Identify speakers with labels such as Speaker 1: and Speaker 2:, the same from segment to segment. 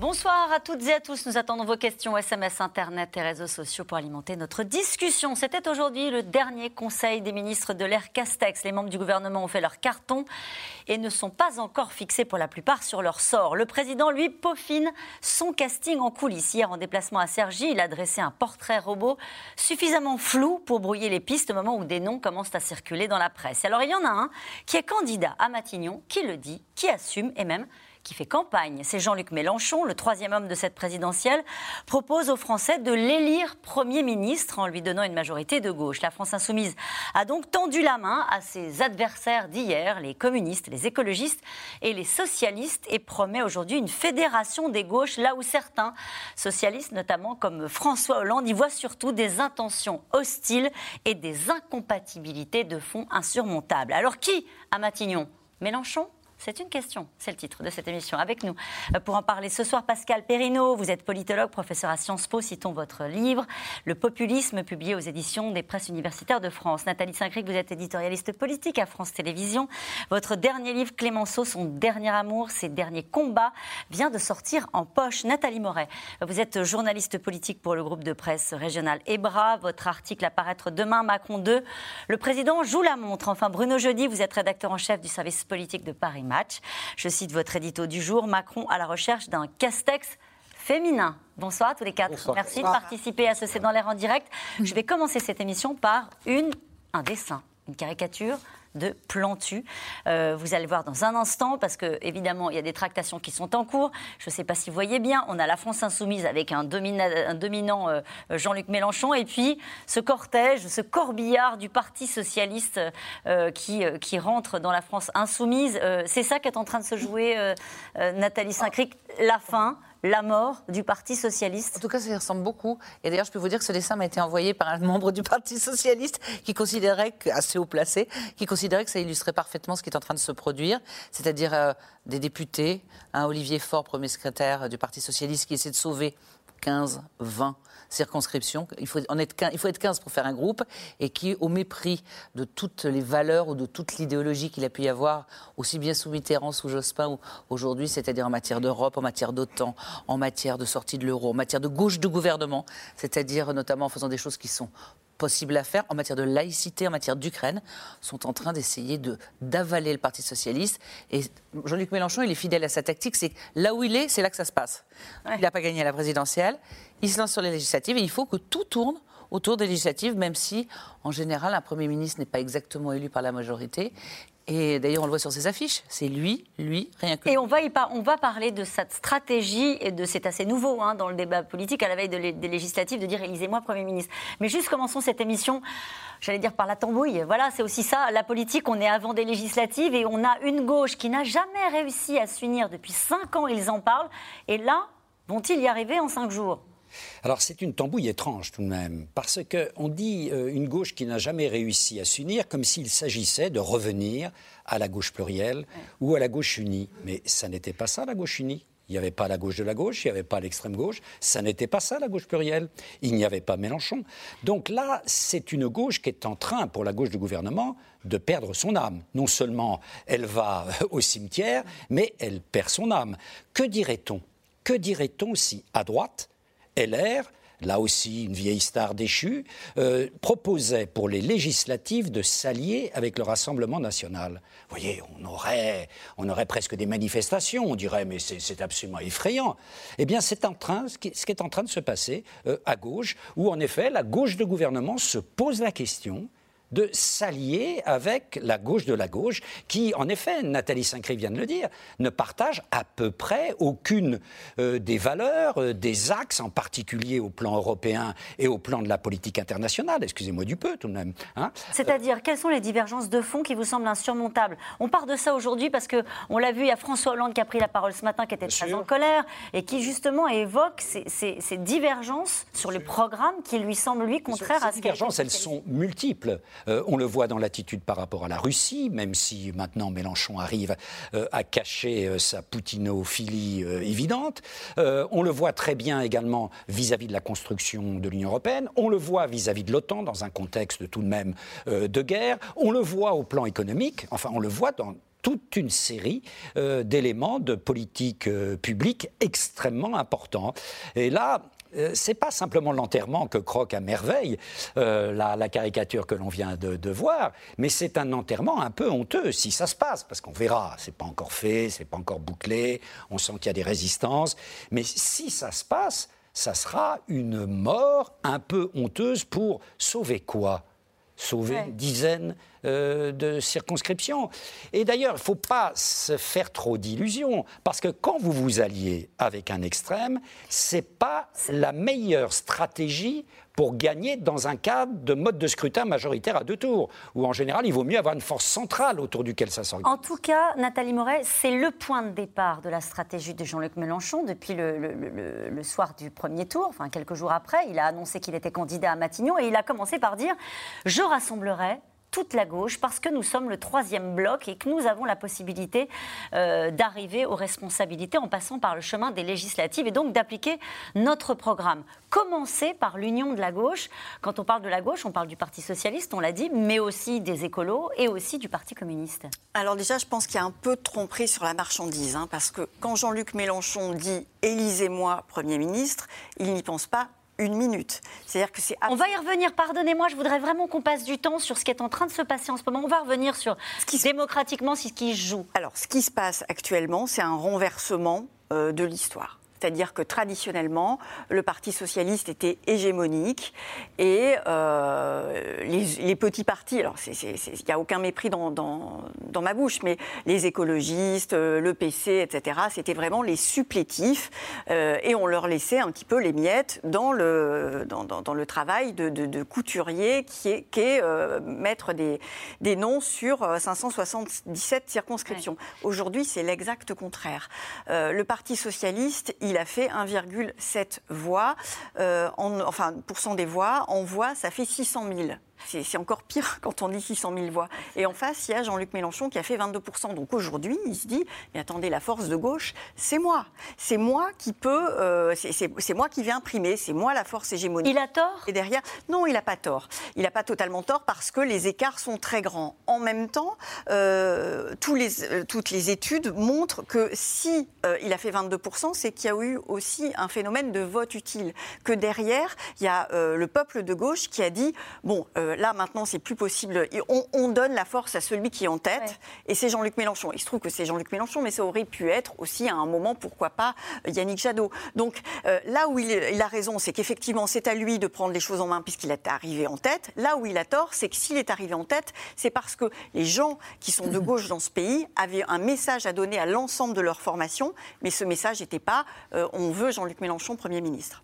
Speaker 1: Bonsoir à toutes et à tous. Nous attendons vos questions SMS, Internet et réseaux sociaux pour alimenter notre discussion. C'était aujourd'hui le dernier conseil des ministres de l'ère Castex. Les membres du gouvernement ont fait leur carton et ne sont pas encore fixés pour la plupart sur leur sort. Le président, lui, peaufine son casting en coulisses. Hier, en déplacement à Cergy, il a dressé un portrait robot suffisamment flou pour brouiller les pistes au moment où des noms commencent à circuler dans la presse. Alors, il y en a un qui est candidat à Matignon, qui le dit, qui assume et même qui fait campagne. C'est Jean-Luc Mélenchon, le troisième homme de cette présidentielle, propose aux Français de l'élire Premier ministre en lui donnant une majorité de gauche. La France insoumise a donc tendu la main à ses adversaires d'hier, les communistes, les écologistes et les socialistes, et promet aujourd'hui une fédération des gauches, là où certains socialistes, notamment comme François Hollande, y voient surtout des intentions hostiles et des incompatibilités de fond insurmontables. Alors qui à Matignon? Mélenchon? C'est une question, c'est le titre de cette émission. Avec nous, euh, pour en parler ce soir, Pascal Perrineau, vous êtes politologue, professeur à Sciences Po, citons votre livre, Le populisme, publié aux éditions des presses universitaires de France. Nathalie Saint-Cric, vous êtes éditorialiste politique à France Télévisions. Votre dernier livre, Clémenceau, son dernier amour, ses derniers combats, vient de sortir en poche. Nathalie Moret, vous êtes journaliste politique pour le groupe de presse régional EBRA. Votre article apparaître demain, Macron 2. Le président joue la montre. Enfin, Bruno Jeudi, vous êtes rédacteur en chef du service politique de Paris match. Je cite votre édito du jour, Macron à la recherche d'un castex féminin. Bonsoir à tous les quatre. Merci de participer à ce C'est dans l'air en direct. Je vais commencer cette émission par une, un dessin, une caricature de Plantu. Euh, vous allez voir dans un instant, parce que évidemment, il y a des tractations qui sont en cours. Je ne sais pas si vous voyez bien, on a la France insoumise avec un, dominant euh, Jean-Luc Mélenchon, et puis ce cortège, ce corbillard du Parti socialiste euh, qui, qui rentre dans la France insoumise. C'est ça qui est en train de se jouer, Nathalie Saint-Cric, la fin la mort du Parti socialiste
Speaker 2: En tout cas, ça y ressemble beaucoup. Et d'ailleurs, je peux vous dire que ce dessin m'a été envoyé par un membre du Parti socialiste qui considérait, assez haut placé, qui considérait que ça illustrait parfaitement ce qui est en train de se produire, c'est-à-dire euh, des députés, un Olivier Faure, premier secrétaire du Parti socialiste, qui essaie de sauver 15, 20 circonscriptions. Il faut, être 15, il faut être 15 pour faire un groupe et qui, au mépris de toutes les valeurs ou de toute l'idéologie qu'il a pu y avoir, aussi bien sous Mitterrand, sous Jospin ou aujourd'hui, c'est-à-dire en matière d'Europe, en matière d'OTAN, en matière de sortie de l'euro, en matière de gauche de gouvernement, c'est-à-dire notamment en faisant des choses qui sont possibles à faire en matière de laïcité, en matière d'Ukraine, sont en train d'essayer de, d'avaler le Parti socialiste. Et Jean-Luc Mélenchon, il est fidèle à sa tactique, c'est là où il est, c'est là que ça se passe. Il n'a pas gagné à la présidentielle, il se lance sur les législatives et il faut que tout tourne autour des législatives, même si, en général, un Premier ministre n'est pas exactement élu par la majorité. Et d'ailleurs, on le voit sur ses affiches. C'est lui, lui, rien que.
Speaker 1: Et on va, y on va parler de cette stratégie, et de c'est assez nouveau hein, dans le débat politique à la veille des législatives, de dire élisez-moi Premier ministre. Mais juste commençons cette émission, j'allais dire par la tambouille. Voilà, c'est aussi ça. La politique, on est avant des législatives et on a une gauche qui n'a jamais réussi à s'unir depuis cinq ans, ils en parlent. Et là, vont-ils y arriver en cinq jours?
Speaker 3: Alors c'est une tambouille étrange tout de même, parce qu'on dit euh, une gauche qui n'a jamais réussi à s'unir comme s'il s'agissait de revenir à la gauche plurielle ou à la gauche unie. Mais ça n'était pas ça la gauche unie. Il n'y avait pas la gauche de la gauche, il n'y avait pas l'extrême gauche. Ça n'était pas ça, la gauche plurielle. Il n'y avait pas Mélenchon. Donc là, c'est une gauche qui est en train, pour la gauche du gouvernement, de perdre son âme. Non seulement elle va au cimetière, mais elle perd son âme. Que dirait-on? Que dirait-on si, à droite, LR, là aussi une vieille star déchue, euh, proposait pour les législatives de s'allier avec le Rassemblement national. Vous voyez, on aurait, on aurait presque des manifestations, on dirait, mais c'est absolument effrayant. Eh bien, c'est en train, ce qui, est en train de se passer euh, à gauche, où en effet, la gauche de gouvernement se pose la question de s'allier avec la gauche de la gauche, qui, en effet, Nathalie Saint-Cré vient de le dire, ne partage à peu près aucune euh, des valeurs, euh, des axes, en particulier au plan européen et au plan de la politique internationale. Excusez-moi du peu, tout de même.
Speaker 1: Hein. C'est-à-dire, quelles sont les divergences de fond qui vous semblent insurmontables? On part de ça aujourd'hui parce qu'on l'a vu, il y a François Hollande qui a pris la parole ce matin, qui était très en colère, et qui justement évoque ces, divergences sur le programme qui lui semblent, lui, contraires à ce
Speaker 3: Ces divergences, elles sont multiples. Euh, on le voit dans l'attitude par rapport à la Russie, même si maintenant Mélenchon arrive euh, à cacher euh, sa poutinophilie évidente. on le voit très bien également vis-à-vis de la construction de l'Union européenne. On le voit vis-à-vis de l'OTAN dans un contexte tout de même de guerre. On le voit au plan économique. Enfin, on le voit dans toute une série d'éléments de politique publique extrêmement importants. Et là, c'est pas simplement l'enterrement que croque à merveille euh, la, caricature que l'on vient de, voir, mais c'est un enterrement un peu honteux si ça se passe, parce qu'on verra, c'est pas encore fait, c'est pas encore bouclé, on sent qu'il y a des résistances, mais si ça se passe, ça sera une mort un peu honteuse pour sauver quoi? Sauver une dizaines euh, de circonscriptions. Et d'ailleurs, il ne faut pas se faire trop d'illusions, parce que quand vous vous alliez avec un extrême, ce n'est pas la meilleure stratégie pour gagner dans un cadre de mode de scrutin majoritaire à deux tours, où en général, il vaut mieux avoir une force centrale autour duquel ça s'organise.
Speaker 1: En tout cas, Nathalie Moret, c'est le point de départ de la stratégie de Jean-Luc Mélenchon depuis le, le, soir du premier tour, enfin quelques jours après. Il a annoncé qu'il était candidat à Matignon et il a commencé par dire « Je rassemblerai toute la gauche parce que nous sommes le troisième bloc et que nous avons la possibilité euh, d'arriver aux responsabilités en passant par le chemin des législatives et donc d'appliquer notre programme. Commencer par l'union de la gauche. Quand on parle de la gauche, on parle du Parti socialiste, on l'a dit, mais aussi des écolos et aussi du Parti communiste.
Speaker 4: Alors déjà, je pense qu'il y a un peu de tromperie sur la marchandise, hein, parce que quand Jean-Luc Mélenchon dit « élisez-moi Premier ministre », il n'y pense pas une minute.
Speaker 1: C'est-à-dire que c'est. On va y revenir. Pardonnez-moi, je voudrais vraiment qu'on passe du temps sur ce qui est en train de se passer en ce moment. On va revenir sur ce qui démocratiquement, ce qui se joue.
Speaker 4: Alors, ce qui se passe actuellement, c'est un renversement euh, de l'histoire. C'est-à-dire que traditionnellement, le Parti socialiste était hégémonique et euh, les, petits partis, alors il n'y a aucun mépris dans, dans, ma bouche, mais les écologistes, euh, le PC, etc., c'était vraiment les supplétifs euh, et on leur laissait un petit peu les miettes dans le, dans, dans le travail de, de, couturier qui est, qui est mettre des, des, noms sur 577 circonscriptions. Aujourd'hui, c'est l'exact contraire. le Parti socialiste, il a fait 1,7 voix, euh, en, enfin, pourcent des voix. En voix, ça fait 600 000. C'est encore pire quand on dit 600 000 voix. Et en face, il y a Jean-Luc Mélenchon qui a fait 22% Donc aujourd'hui, il se dit, mais attendez, la force de gauche, c'est moi. C'est moi qui peux, euh, c'est moi qui vais imprimer, c'est moi la force hégémonique.
Speaker 1: Il a tort?
Speaker 4: Et derrière, non, il n'a pas tort. Il n'a pas totalement tort parce que les écarts sont très grands. En même temps, euh, tous les, euh, toutes les études montrent que si il a fait 22% c'est qu'il y a eu aussi un phénomène de vote utile. Que derrière, il y a le peuple de gauche qui a dit, bon, là, maintenant, c'est plus possible. On, donne la force à celui qui est en tête, et c'est Jean-Luc Mélenchon. Il se trouve que c'est Jean-Luc Mélenchon, mais ça aurait pu être aussi à un moment, pourquoi pas, Yannick Jadot. Donc euh, là où il, a raison, c'est qu'effectivement, c'est à lui de prendre les choses en main puisqu'il est arrivé en tête. Là où il a tort, c'est que s'il est arrivé en tête, c'est parce que les gens qui sont de gauche dans ce pays avaient un message à donner à l'ensemble de leur formation, mais ce message n'était pas euh, on veut Jean-Luc Mélenchon Premier ministre.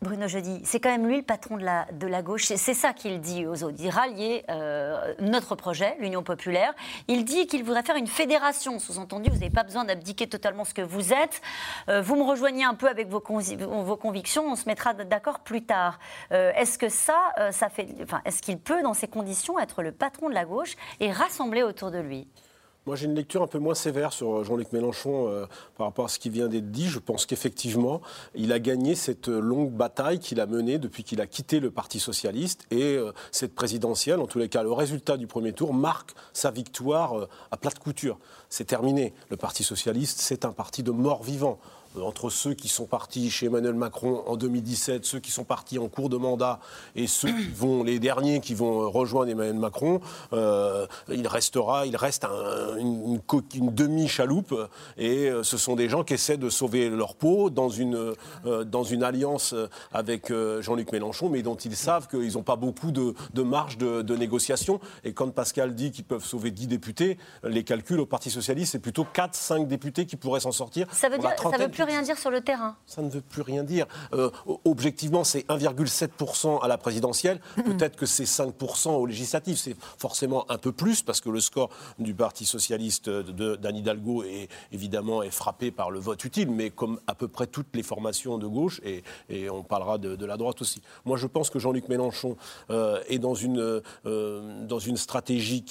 Speaker 1: Bruno Jeudi, c'est quand même lui le patron de la, de la gauche. C'est ça qu'il dit aux autres. Il rallier euh, notre projet, l'Union populaire. Il dit qu'il voudrait faire une fédération. Sous-entendu, vous n'avez pas besoin d'abdiquer totalement ce que vous êtes. Euh, vous me rejoignez un peu avec vos, vos convictions. On se mettra d'accord plus tard. Euh, est-ce que ça, ça fait, enfin, est-ce qu'il peut, dans ces conditions, être le patron de la gauche et rassembler autour de lui?
Speaker 5: Moi, j'ai une lecture un peu moins sévère sur Jean-Luc Mélenchon euh, par rapport à ce qui vient d'être dit. Je pense qu'effectivement, il a gagné cette longue bataille qu'il a menée depuis qu'il a quitté le Parti socialiste et euh, cette présidentielle, en tous les cas, le résultat du premier tour marque sa victoire euh, à plate couture. C'est terminé. Le Parti socialiste, c'est un parti de. Euh, entre ceux qui sont partis chez Emmanuel Macron en 2017, ceux qui sont partis en cours de mandat et ceux qui vont, les derniers qui vont euh, rejoindre Emmanuel Macron, euh, il restera, il reste une, une demi-chaloupe et ce sont des gens qui essaient de sauver leur peau dans une, dans une alliance avec Jean-Luc Mélenchon, mais dont ils savent qu'ils n'ont pas beaucoup de, marge de, de, négociation. Et quand Pascal dit qu'ils peuvent sauver 10 députés, les calculs au Parti Socialiste, c'est plutôt 4-5 députés qui pourraient s'en sortir.
Speaker 1: Ça veut, dire, ça veut plus rien dire sur le terrain.
Speaker 5: Ça ne veut plus rien dire. Euh, objectivement, c'est 1,7% à la présidentielle. Peut-être que c'est 5% aux législatives. C'est forcément un peu plus parce que le score du Parti socialiste d'Anne Hidalgo est évidemment est frappé par le vote utile, mais comme à peu près toutes les formations de gauche, et, on parlera de, la droite aussi. Moi, je pense que Jean-Luc Mélenchon euh, est dans une, euh, dans une stratégie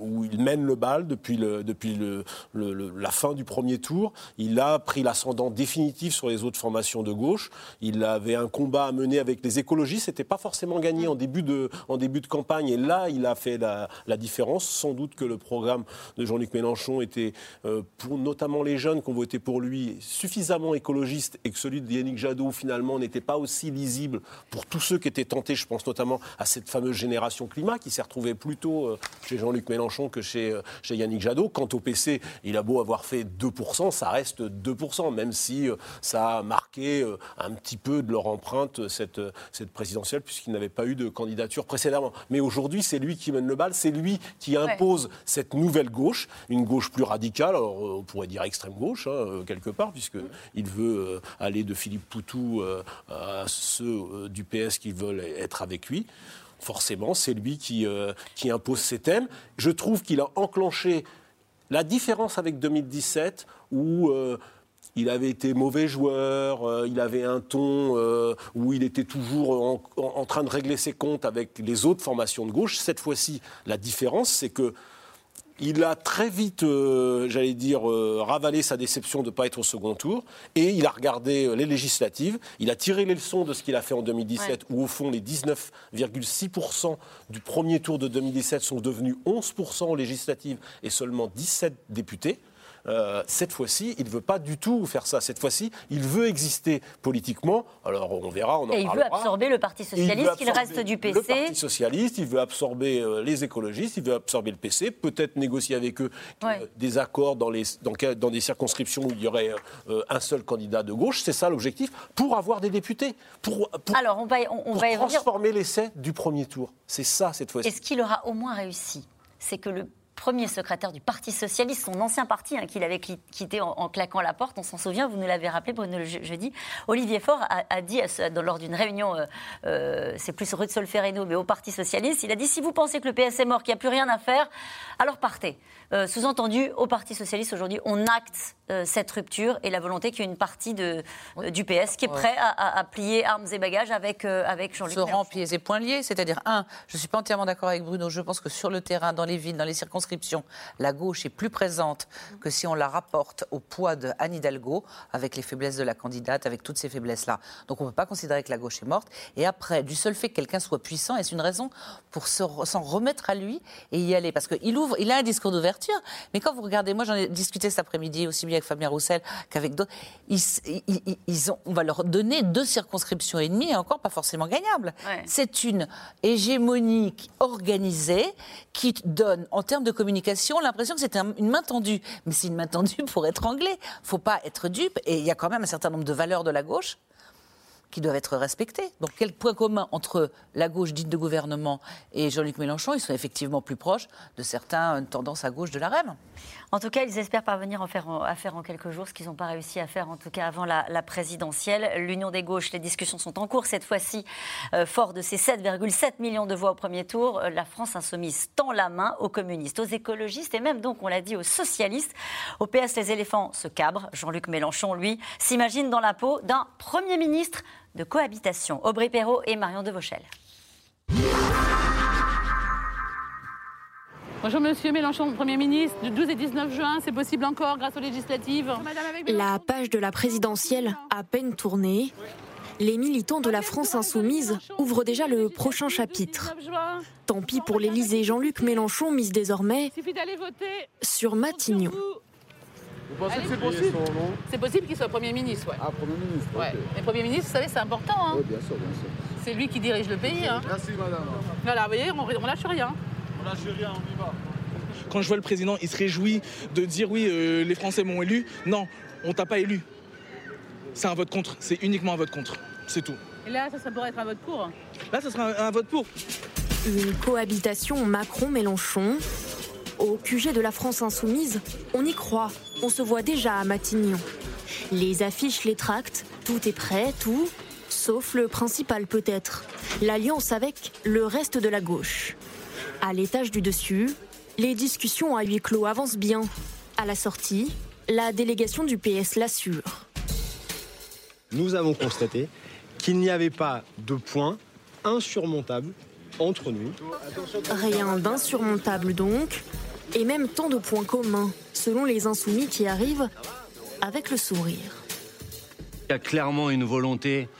Speaker 5: où il mène le bal depuis, le, depuis le, la fin du premier tour. Il a pris l'ascendant définitif sur les autres formations de gauche. Il avait un combat à mener avec les écologistes. C'était pas forcément gagné en début de, en début de campagne. Et là, il a fait la, différence. Sans doute que le programme de Jean-Luc Mélenchon était, euh, pour notamment les jeunes qui ont voté pour lui, suffisamment écologiste et que celui de Yannick Jadot, finalement, n'était pas aussi lisible pour tous ceux qui étaient tentés. Je pense notamment à cette fameuse génération climat qui s'est retrouvée plutôt euh, chez Jean-Luc Mélenchon que chez, euh, chez Yannick Jadot. Quant au PC, il a beau avoir fait 2%, ça reste 2%, même si ça a marqué un petit peu de leur empreinte cette, cette présidentielle, puisqu'il n'avait pas eu de candidature précédemment. Mais aujourd'hui, c'est lui qui mène le bal, c'est lui qui impose cette nouvelle gauche, une gauche plus radicale, alors, on pourrait dire extrême gauche, hein, quelque part, puisqu'il veut euh, aller de Philippe Poutou euh, à ceux euh, du PS qui veulent être avec lui forcément, c'est lui qui, qui, impose ses thèmes. Je trouve qu'il a enclenché la différence avec 2017, où il avait été mauvais joueur, euh, il avait un ton euh, où il était toujours en, train de régler ses comptes avec les autres formations de gauche. Cette fois-ci, la différence, c'est que il a très vite, euh, j'allais dire, ravalé sa déception de ne pas être au second tour et il a regardé les législatives. Il a tiré les leçons de ce qu'il a fait en 2017, où au fond les 19,6% du premier tour de 2017 sont devenus 11% aux législatives et seulement 17 députés. Euh, cette fois-ci, il ne veut pas du tout faire ça. Cette fois-ci, il veut exister politiquement. Alors on verra, on en
Speaker 1: Et il veut absorber le Parti socialiste, qu'il reste du PC.
Speaker 5: Le Parti socialiste, il veut absorber euh, les écologistes, il veut absorber le PC, peut-être négocier avec eux euh, des accords dans, les, dans, des circonscriptions où il y aurait un seul candidat de gauche. C'est ça l'objectif, pour avoir des députés, pour,
Speaker 1: Alors, on va, on, va
Speaker 5: transformer l'essai du premier tour. C'est ça cette fois-ci.
Speaker 1: Est-ce qu'il aura au moins réussi? C'est que le premier secrétaire du Parti socialiste, son ancien parti hein, qu'il avait quitté en, claquant la porte. On s'en souvient, vous nous l'avez rappelé jeudi. Olivier Faure a, dit lors d'une réunion, euh, euh, c'est plus rue de Solferino, mais au Parti socialiste, il a dit si vous pensez que le PS est mort, qu'il n'y a plus rien à faire, alors partez. Euh, sous-entendu, au Parti socialiste aujourd'hui, on acte cette rupture et la volonté qu'il y ait une partie de, du PS qui est prêt à, plier armes et bagages avec, avec Jean-Luc
Speaker 2: Se rend pieds et poings liés, c'est-à-dire, un, je ne suis pas entièrement d'accord avec Bruno, je pense que sur le terrain, dans les villes, dans les circonstances, la gauche est plus présente que si on la rapporte au poids de Anne Hidalgo, avec les faiblesses de la candidate, avec toutes ces faiblesses-là. Donc on ne peut pas considérer que la gauche est morte. Et après, du seul fait que quelqu'un soit puissant, est une raison pour s'en remettre à lui et y aller? Parce qu'il ouvre, il a un discours d'ouverture, mais quand vous regardez, moi j'en ai discuté cet après-midi aussi bien avec Fabien Roussel qu'avec d'autres, ils, ont, on va leur donner deux circonscriptions et demie, et encore pas forcément gagnables. C'est une hégémonie organisée qui donne, en termes de communication, l'impression que c'était une main tendue. Mais c'est une main tendue pour être anglais. faut pas être dupe. Et il y a quand même un certain nombre de valeurs de la gauche qui doivent être respectés. Donc quel point commun entre la gauche dite de gouvernement et Jean-Luc Mélenchon Ils sont effectivement plus proches de certaines tendances à gauche de la REM.
Speaker 1: En tout cas, ils espèrent parvenir à faire, en quelques jours ce qu'ils n'ont pas réussi à faire, en tout cas avant la, présidentielle. L'Union des gauches, les discussions sont en cours. Cette fois-ci, euh, fort de ces 7,7 millions de voix au premier tour, euh, la France insoumise tend la main aux communistes, aux écologistes et même, donc, on l'a dit, aux socialistes. Au PS, les éléphants se cabrent. Jean-Luc Mélenchon, lui, s'imagine dans la peau d'un Premier ministre de cohabitation. Aubry Perrault et Marion Devauchel.
Speaker 6: Bonjour Monsieur Mélenchon, Premier ministre. Du 12 et 19 juin, c'est possible encore grâce aux législatives.
Speaker 7: La page de la présidentielle a peine tournée. Les militants de la France insoumise ouvrent déjà le prochain chapitre. Tant pis pour l'Élysée, Jean-Luc Mélenchon mise désormais sur Matignon.
Speaker 6: Vous pensez que c'est possible? C'est possible qu'il soit Premier ministre, ouais.
Speaker 8: Ah, Premier ministre, ouais.
Speaker 6: Premier ministre, vous savez, c'est important. Hein.
Speaker 8: Oui, bien sûr, bien sûr.
Speaker 6: C'est lui qui dirige le pays. Hein.
Speaker 8: Merci, madame.
Speaker 6: Voilà, vous voyez, on, on lâche rien.
Speaker 8: On y va.
Speaker 9: Quand je vois le président, il se réjouit de dire oui, euh, les Français m'ont élu. Non, on t'a pas élu. C'est un vote contre. C'est uniquement un vote contre. C'est tout.
Speaker 6: Et là, ça, ça pourrait être un vote pour
Speaker 9: Là, ça sera un vote pour.
Speaker 7: Une cohabitation Macron-Mélenchon. Au QG de la France insoumise, on y croit. On se voit déjà à Matignon.
Speaker 10: Les affiches, les tracts, tout est prêt, tout, sauf le principal peut-être, l'alliance avec le reste de la gauche. À l'étage du dessus, les discussions à huis clos avancent bien. À la sortie, la délégation du PS l'assure.
Speaker 11: Nous avons constaté qu'il n'y avait pas de point insurmontable entre nous.
Speaker 10: Rien d'insurmontable donc, et même tant de points communs, selon les insoumis qui arrivent avec le sourire.
Speaker 12: Il y a clairement une volonté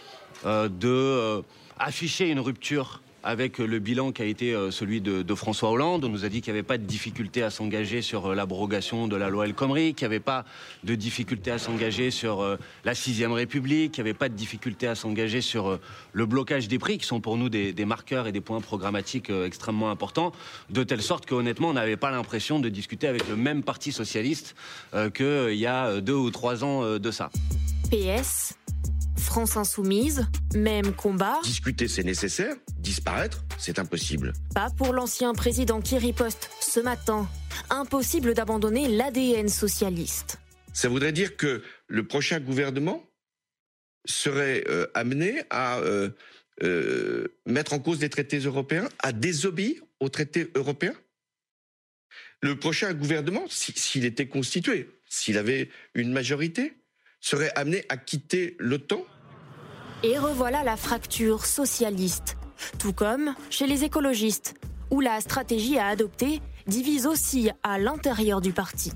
Speaker 12: euh, de euh, afficher une rupture avec le bilan qui a été euh, celui de, François Hollande. On nous a dit qu'il n'y avait pas de difficulté à s'engager sur euh, l'abrogation de la loi El Khomri, qu'il n'y avait pas de difficulté à s'engager sur euh, la sixième République, qu'il n'y avait pas de difficulté à s'engager sur le blocage des prix, qui sont pour nous des, marqueurs et des points programmatiques extrêmement importants, de telle sorte qu'honnêtement, on n'avait pas l'impression de discuter avec le même parti socialiste qu'il y a deux ou trois ans de ça.
Speaker 10: PS, France Insoumise, même combat,
Speaker 13: Discuter, c'est nécessaire. Disparaître, c'est impossible.
Speaker 10: pas pour l'ancien président qui riposte ce matin. Impossible d'abandonner l'ADN socialiste.
Speaker 13: Ça voudrait dire que le prochain gouvernement serait euh, amené à euh, euh, mettre en cause les traités européens, à désobéir aux traités européens? Le prochain gouvernement, si- s'il était constitué, s'il avait une majorité, serait amené à quitter l'OTAN.
Speaker 10: Et revoilà la fracture socialiste. Tout comme chez les écologistes, où la stratégie à adopter divise aussi à l'intérieur du parti.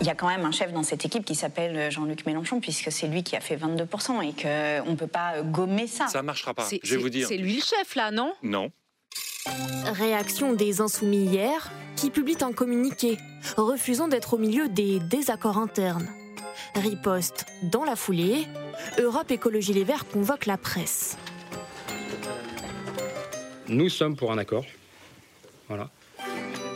Speaker 14: Il y a quand même un chef dans cette équipe qui s'appelle Jean-Luc Mélenchon, puisque c'est lui qui a fait 22% et qu'on ne peut pas gommer ça.
Speaker 15: Ça marchera pas. Je vais vous dire.
Speaker 16: C'est lui le chef, là, non?
Speaker 15: Non.
Speaker 10: Réaction des insoumis hier, qui publient un communiqué, refusant d'être au milieu des désaccords internes. Riposte dans la foulée, Europe Écologie Les Verts convoque la presse.
Speaker 17: Nous sommes pour un accord. Voilà.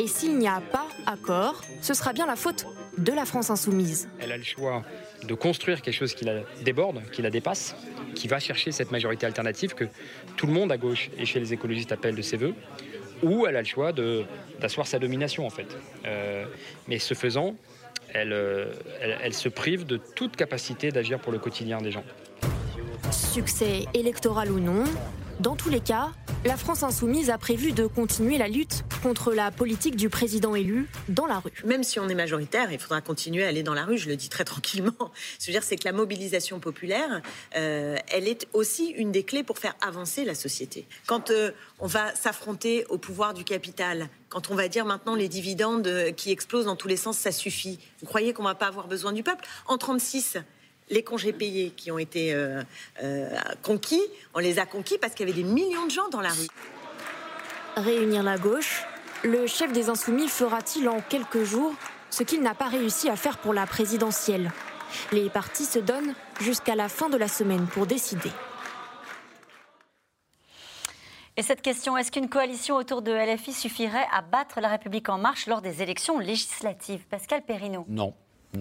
Speaker 10: Et s'il n'y a pas accord, ce sera bien la faute de la France insoumise.
Speaker 17: Elle a le choix de construire quelque chose qui la déborde, qui la dépasse, qui va chercher cette majorité alternative que tout le monde à gauche et chez les écologistes appelle de ses voeux, ou elle a le choix d'asseoir sa domination en fait. Euh, mais ce faisant, elle, euh, elle se prive de toute capacité d'agir pour le quotidien des gens.
Speaker 10: Succès électoral ou non, dans tous les cas, la France insoumise a prévu de continuer la lutte contre la politique du président élu dans la rue.
Speaker 18: Même si on est majoritaire, il faudra continuer à aller dans la rue, je le dis très tranquillement. Ce que je veux dire, c'est que la mobilisation populaire, euh, elle est aussi une des clés pour faire avancer la société. Quand euh, on va s'affronter au pouvoir du capital, quand on va dire maintenant les dividendes euh, qui explosent dans tous les sens, ça suffit. Vous croyez qu'on va pas avoir besoin du peuple? En 36, les congés payés qui ont été euh, euh, conquis, on les a conquis parce qu'il y avait des millions de gens dans la rue.
Speaker 10: Réunir la gauche, le chef des insoumis fera-t-il en quelques jours ce qu'il n'a pas réussi à faire pour la présidentielle? Les partis se donnent jusqu'à la fin de la semaine pour décider.
Speaker 1: Et cette question, est-ce qu'une coalition autour de LFI suffirait à battre la République en marche lors des élections législatives? Pascal Perrineau
Speaker 3: Non.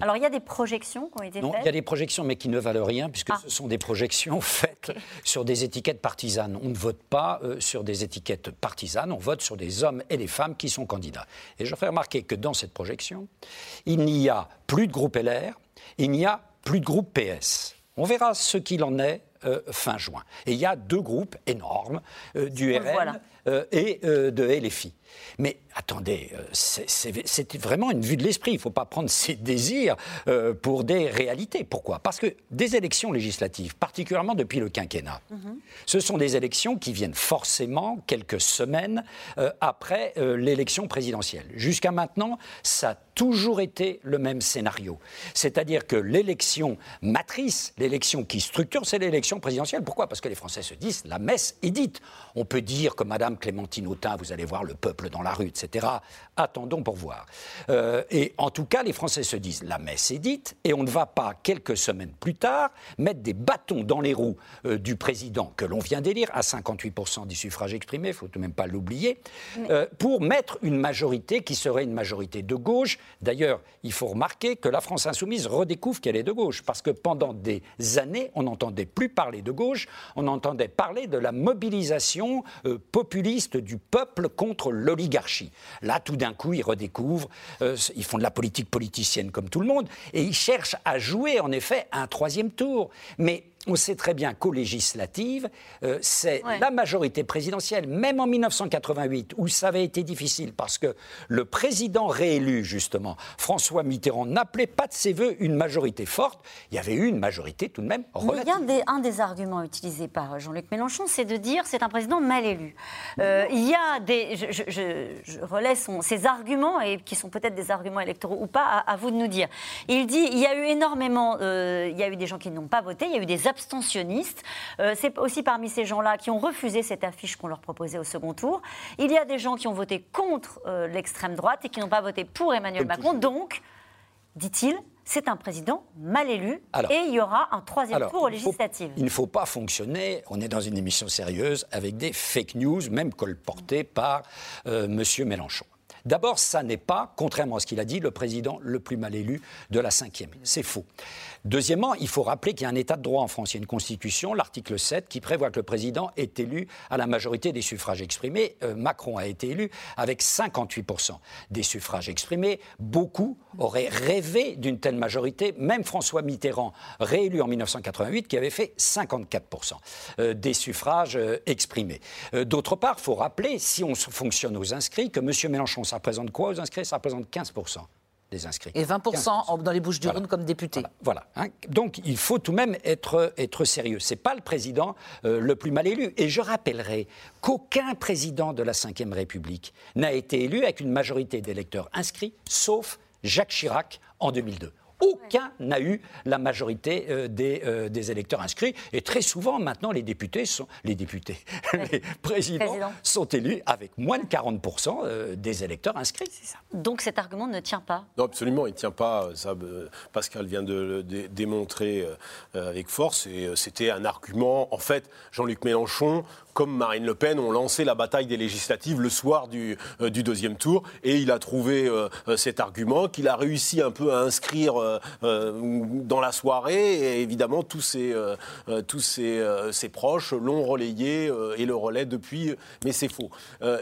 Speaker 1: Alors, il y a des projections qui ont été
Speaker 3: Non,
Speaker 1: faites
Speaker 3: il y a des projections, mais qui ne valent rien, puisque
Speaker 1: Ah.
Speaker 3: ce sont des projections faites sur des étiquettes partisanes. On ne vote pas euh, sur des étiquettes partisanes, on vote sur des hommes et des femmes qui sont candidats. Et je fais remarquer que dans cette projection, il n'y a plus de groupe LR, il n'y a plus de groupe PS. On verra ce qu'il en est euh, fin juin. Et il y a deux groupes énormes, euh, du RN euh, et de LFI. Mais attendez, euh, c'est- vraiment une vue de l'esprit. Il ne faut pas prendre ses désirs euh, pour des réalités. Pourquoi? Parce que des élections législatives, particulièrement depuis le quinquennat, ce sont des élections qui viennent forcément quelques semaines euh, après euh, l'élection présidentielle. Jusqu'à maintenant, ça a toujours été le même scénario. C'est-à-dire que l'élection matrice, l'élection qui structure, c'est l'élection présidentielle. Pourquoi? Parce que les Français se disent, la messe est dite. On peut dire que Madame Clémentine Autain, vous allez voir le peuple dans la rue, etc. Attendons pour voir. Euh, et en tout cas, les Français se disent, la messe est dite, et on ne va pas, quelques semaines plus tard, mettre des bâtons dans les roues euh, du président que l'on vient d'élire, à 58% du suffrage exprimé, il ne faut tout de même pas l'oublier, euh, pour mettre une majorité qui serait une majorité de gauche. D'ailleurs, il faut remarquer que la France insoumise redécouvre qu'elle est de gauche, parce que pendant des années, on n'entendait plus parler de gauche, on entendait parler de la mobilisation populiste du peuple contre l'oligarchie. Là, tout d'un coup, ils redécouvrent, euh, ils font de la politique politicienne comme tout le monde, et ils cherchent à jouer, en effet, un troisième tour. Mais on sait très bien qu'aux législatives, euh, c'est
Speaker 1: Ouais.
Speaker 3: la majorité présidentielle, même en 1988, où ça avait été difficile, parce que le président réélu, justement, François Mitterrand, n'appelait pas de ses voeux une majorité forte. Il y avait eu une majorité tout de même
Speaker 1: Mais il y
Speaker 3: relative.
Speaker 1: a un des, un des arguments utilisés par Jean-Luc Mélenchon, c'est de dire c'est un président mal élu. Euh, il y a des, je, je- je- je relais son- ces arguments et qui sont peut-être des arguments électoraux ou pas. À, à vous de nous dire. Il dit il y a eu énormément, euh, il y a eu des gens qui n'ont pas voté, il y a eu des abstentionnistes. Euh, c'est aussi parmi ces gens-là qui ont refusé cette affiche qu'on leur proposait au second tour. Il y a des gens qui ont voté contre euh, l'extrême droite et qui n'ont pas voté pour Emmanuel
Speaker 3: Comme
Speaker 1: Macron. Donc, dit-il, c'est un président mal élu
Speaker 3: Alors-
Speaker 1: et il y aura un troisième
Speaker 3: Alors,
Speaker 1: tour aux législatives.
Speaker 3: Il ne faut pas fonctionner, on est dans une émission sérieuse, avec des fake news, même colportées par euh, M. Mélenchon. D'abord, ça n'est pas, contrairement à ce qu'il a dit, le président le plus mal élu de la cinquième. C'est faux. Deuxièmement, il faut rappeler qu'il y a un état de droit en France. Il y a une constitution, l'article 7, qui prévoit que le président est élu à la majorité des suffrages exprimés. Euh, Macron a été élu avec 58% des suffrages exprimés. Beaucoup auraient rêvé d'une telle majorité. Même François Mitterrand, réélu en 1988, qui avait fait 54% euh, des suffrages euh, exprimés. D'autre part, il faut rappeler, si on fonctionne aux inscrits, que M. Mélenchon, ça représente quoi aux inscrits? Ça représente 15% des inscrits.
Speaker 2: Et 20% en- dans les Bouches du Rhône comme député.
Speaker 3: Voilà. hein. Donc il faut tout de même être, être sérieux. Ce n'est pas le président euh, le plus mal élu. Et je rappellerai qu'aucun président de la Ve République n'a été élu avec une majorité d'électeurs inscrits, sauf Jacques Chirac en 2002. Aucun n'a eu la majorité euh, des, euh, des électeurs inscrits. Et très souvent, maintenant, les députés sont. Les députés, les présidents
Speaker 1: Président.
Speaker 3: sont élus avec moins de 40% euh, des électeurs inscrits.
Speaker 1: Donc cet argument ne tient pas.
Speaker 5: Non, absolument, il ne tient pas. Ça, Pascal vient de le dé- démontrer avec force. Et euh, c'était un argument. En fait, Jean-Luc Mélenchon, comme Marine Le Pen, ont lancé la bataille des législatives le soir du, euh, du deuxième tour. Et il a trouvé euh, euh, cet argument qu'il a réussi un peu à inscrire dans la soirée. Et évidemment, tous ses, tous ses, ses proches l'ont relayé et le relaient depuis. Mais c'est faux.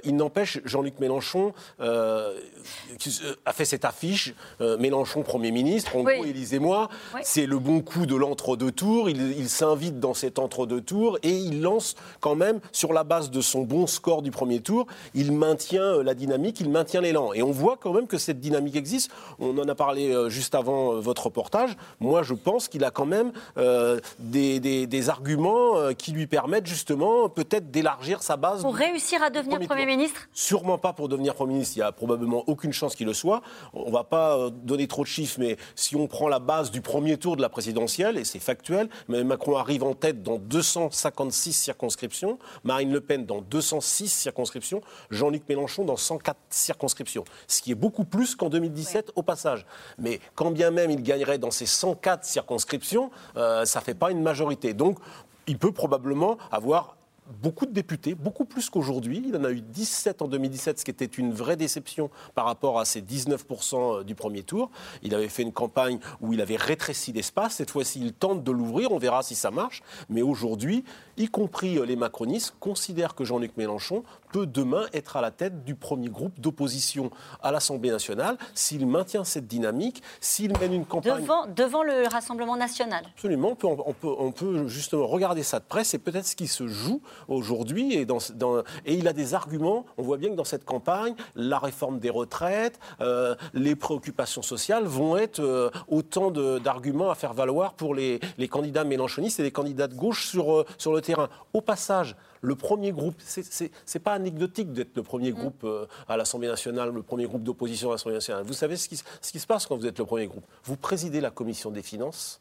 Speaker 5: Il n'empêche, Jean-Luc Mélenchon a fait cette affiche Mélenchon Premier ministre. En
Speaker 1: Oui.
Speaker 5: gros, Élise-moi,
Speaker 1: Oui.
Speaker 5: c'est le bon coup de l'entre-deux tours. Il, il s'invite dans cet entre-deux tours et il lance quand même, sur la base de son bon score du premier tour, il maintient euh, la dynamique, il maintient l'élan. Et on voit quand même que cette dynamique existe. On en a parlé euh, juste avant euh, votre reportage. Moi, je pense qu'il a quand même euh, des, des- des arguments qui lui permettent justement peut-être d'élargir sa base.
Speaker 1: Pour réussir à devenir
Speaker 5: premier
Speaker 1: ministre?
Speaker 5: Sûrement pas pour devenir Premier ministre. Il n'y a probablement aucune chance qu'il le soit. On ne va pas donner trop de chiffres, mais si on prend la base du premier tour de la présidentielle, et c'est factuel, mais Macron arrive en tête dans 256 circonscriptions, Marine Le Pen dans 206 circonscriptions, Jean-Luc Mélenchon dans 104 circonscriptions. Ce qui est beaucoup plus qu'en 2017 au passage. Mais quand bien même il gagnerait dans ces 104 circonscriptions, euh, ça ne fait pas une majorité. Donc il peut probablement avoir beaucoup de députés, beaucoup plus qu'aujourd'hui. Il en a eu 17 en 2017, ce qui était une vraie déception par rapport à ces 19% du premier tour. Il avait fait une campagne où il avait rétréci l'espace. Cette fois-ci, il tente de l'ouvrir. On verra si ça marche. Mais aujourd'hui, y compris euh, les macronistes, considèrent que Jean-Luc Mélenchon peut demain être à la tête du premier groupe d'opposition à l'Assemblée nationale s'il maintient cette dynamique, s'il mène une campagne.
Speaker 1: devant, devant le Rassemblement national.
Speaker 5: Absolument, on peut, on, peut, on peut justement regarder ça de près, c'est peut-être ce qui se joue aujourd'hui. Et, dans, dans- et il a des arguments, on voit bien que dans cette campagne, la réforme des retraites, euh, les préoccupations sociales vont être euh, autant d'arguments à faire valoir pour les, les candidats mélenchonistes et les candidats de gauche sur, euh, sur le terrain. Au passage, le premier groupe, c'est- pas anecdotique d'être le premier groupe euh, à l'Assemblée nationale, le premier groupe d'opposition à l'Assemblée nationale. Vous savez ce qui, ce qui se passe quand vous êtes le premier groupe? Vous présidez la commission des finances.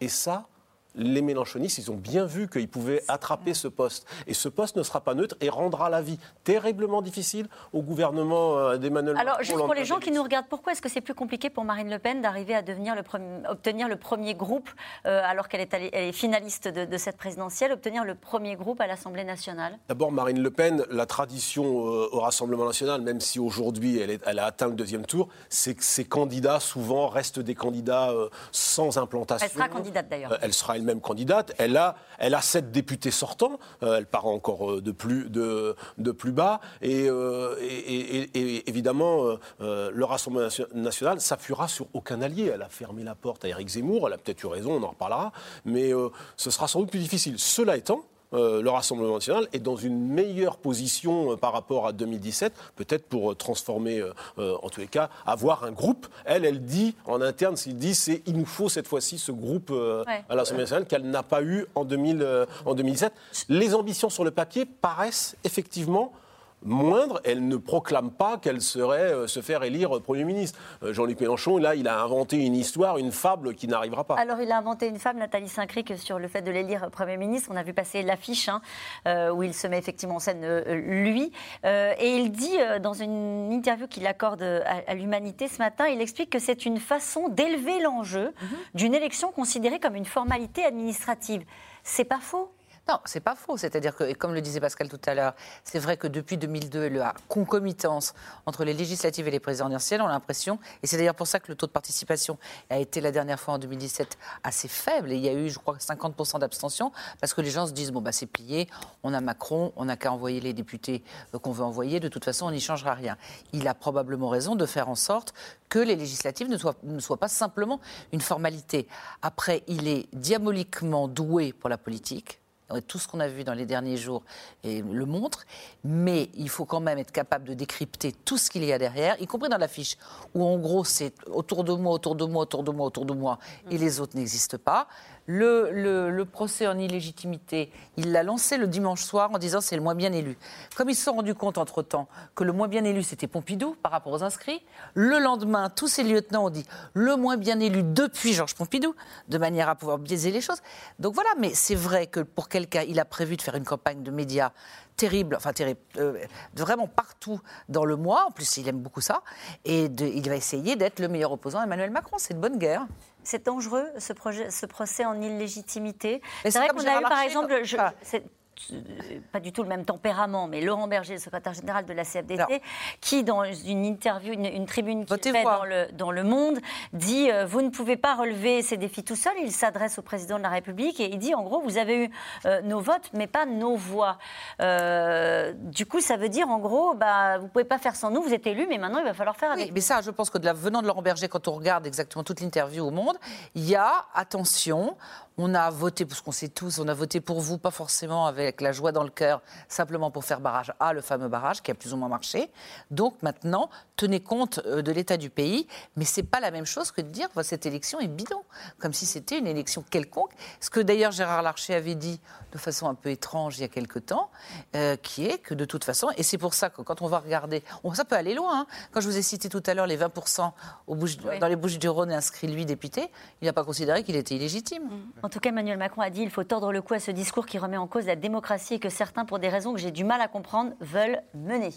Speaker 5: Et ça, les Mélenchonistes, ils ont bien vu qu'ils pouvaient attraper ce poste. Et ce poste ne sera pas neutre et rendra la vie terriblement difficile au gouvernement euh, d'Emmanuel Macron.
Speaker 1: Alors, juste pour les gens qui nous regardent, pourquoi est-ce que c'est plus compliqué pour Marine Le Pen d'arriver à devenir le premier- obtenir le premier groupe, euh, alors qu'elle est, finaliste de, de cette présidentielle, obtenir le premier groupe à l'Assemblée nationale?
Speaker 5: D'abord, Marine Le Pen, la tradition euh, au Rassemblement national, même si aujourd'hui elle, elle a atteint le deuxième tour, c'est que ses candidats souvent restent des candidats euh, sans implantation.
Speaker 1: Elle sera candidate d'ailleurs.
Speaker 5: Elle sera elle-même candidate. Elle a, elle a sept députés sortants. Euh, elle part encore euh, de plus, de, de plus bas. Et, euh, évidemment, euh, le Rassemblement nation- national s'appuiera sur aucun allié. Elle a fermé la porte à Éric Zemmour. Elle a peut-être eu raison, on en reparlera. Mais ce sera sans doute plus difficile. Cela étant, euh, le Rassemblement national est dans une meilleure position euh, par rapport à 2017, peut-être pour euh, transformer, en tous les cas, avoir un groupe. Elle, elle dit en interne, ce qu'il dit, c'est il nous faut cette fois-ci ce groupe
Speaker 1: Ouais.
Speaker 5: à l'Assemblée nationale qu'elle n'a pas eu en, 2000, euh, en 2017. Les ambitions sur le papier paraissent effectivement moindres. Elle ne proclame pas qu'elle serait euh, se faire élire Premier ministre. Euh, Jean-Luc Mélenchon, là, il a inventé une histoire, une fable qui n'arrivera pas.
Speaker 1: Alors, il a inventé une femme, Nathalie Saint-Cric, sur le fait de l'élire Premier ministre. On a vu passer l'affiche hein, euh, où il se met effectivement en scène, euh, lui. Euh, et il dit, euh, dans une interview qu'il accorde à, à l'Humanité ce matin, il explique que c'est une façon d'élever l'enjeu d'une élection considérée comme une formalité administrative. C'est pas faux
Speaker 2: Non, c'est pas faux. C'est-à-dire que, comme le disait Pascal tout à l'heure, c'est vrai que depuis 2002, la concomitance entre les législatives et les présidentielles, on a l'impression, et c'est d'ailleurs pour ça que le taux de participation a été la dernière fois en 2017 assez faible, et il y a eu, je crois, 50% d'abstention, parce que les gens se disent, bon, bah, c'est plié, on a Macron, on n'a qu'à envoyer les députés euh, qu'on veut envoyer, de toute façon, on n'y changera rien. Il a probablement raison de faire en sorte que les législatives ne soient pas simplement une formalité. Après, il est diaboliquement doué pour la politique. Tout ce qu'on a vu dans les derniers jours et le montre, mais il faut quand même être capable de décrypter tout ce qu'il y a derrière, y compris dans l'affiche, où en gros c'est autour de moi, autour de moi, autour de moi, autour de moi, et les autres n'existent pas. Le, procès en illégitimité, il l'a lancé le dimanche soir en disant c'est le moins bien élu. Comme ils se sont rendus compte entre-temps que le moins bien élu c'était Pompidou par rapport aux inscrits, le lendemain, tous ces lieutenants ont dit le moins bien élu depuis Georges Pompidou, de manière à pouvoir biaiser les choses. Donc voilà, mais c'est vrai que pour quelqu'un, il a prévu de faire une campagne de médias terrible, enfin terrible, euh, vraiment partout dans le mois, en plus il aime beaucoup ça, et il va essayer d'être le meilleur opposant à Emmanuel Macron, c'est de bonne guerre.
Speaker 1: C'est dangereux, ce, projet, ce procès en illégitimité. C'est vrai qu'on a eu, par exemple, je- pas du tout le même tempérament, mais Laurent Berger, le secrétaire général de la CFDT,
Speaker 2: Alors.
Speaker 1: qui, dans une interview, une, une tribune qu'il fait dans le, dans le Monde, dit euh, Vous ne pouvez pas relever ces défis tout seul. Il s'adresse au président de la République et il dit En gros, vous avez eu euh, nos votes, mais pas nos voix. Euh, du coup, ça veut dire, en gros, bah, vous ne pouvez pas faire sans nous, vous êtes élu, mais maintenant, il va falloir faire avec.
Speaker 2: Oui, mais ça, je pense que de la, venant de Laurent Berger, quand on regarde exactement toute l'interview au Monde, il y a, attention, on a voté, parce qu'on sait tous, on a voté pour vous, pas forcément avec la joie dans le cœur, simplement pour faire barrage A, le fameux barrage qui a plus ou moins marché. Donc maintenant, tenez compte euh, de l'état du pays, mais c'est pas la même chose que de dire bah, cette élection est bidon, comme si c'était une élection quelconque. Ce que d'ailleurs Gérard Larcher avait dit de façon un peu étrange il y a quelque temps, euh, qui est que de toute façon, et c'est pour ça que quand on va regarder, on- ça peut aller loin. hein. Quand je vous ai cité tout à l'heure les 20% aux Bouches-
Speaker 1: Oui.
Speaker 2: dans les Bouches du Rhône inscrits lui député, il n'a pas considéré qu'il était illégitime.
Speaker 1: En tout cas, Emmanuel Macron a dit il faut tordre le cou à ce discours qui remet en cause la démocratie et que certains, pour des raisons que j'ai du mal à comprendre, veulent mener.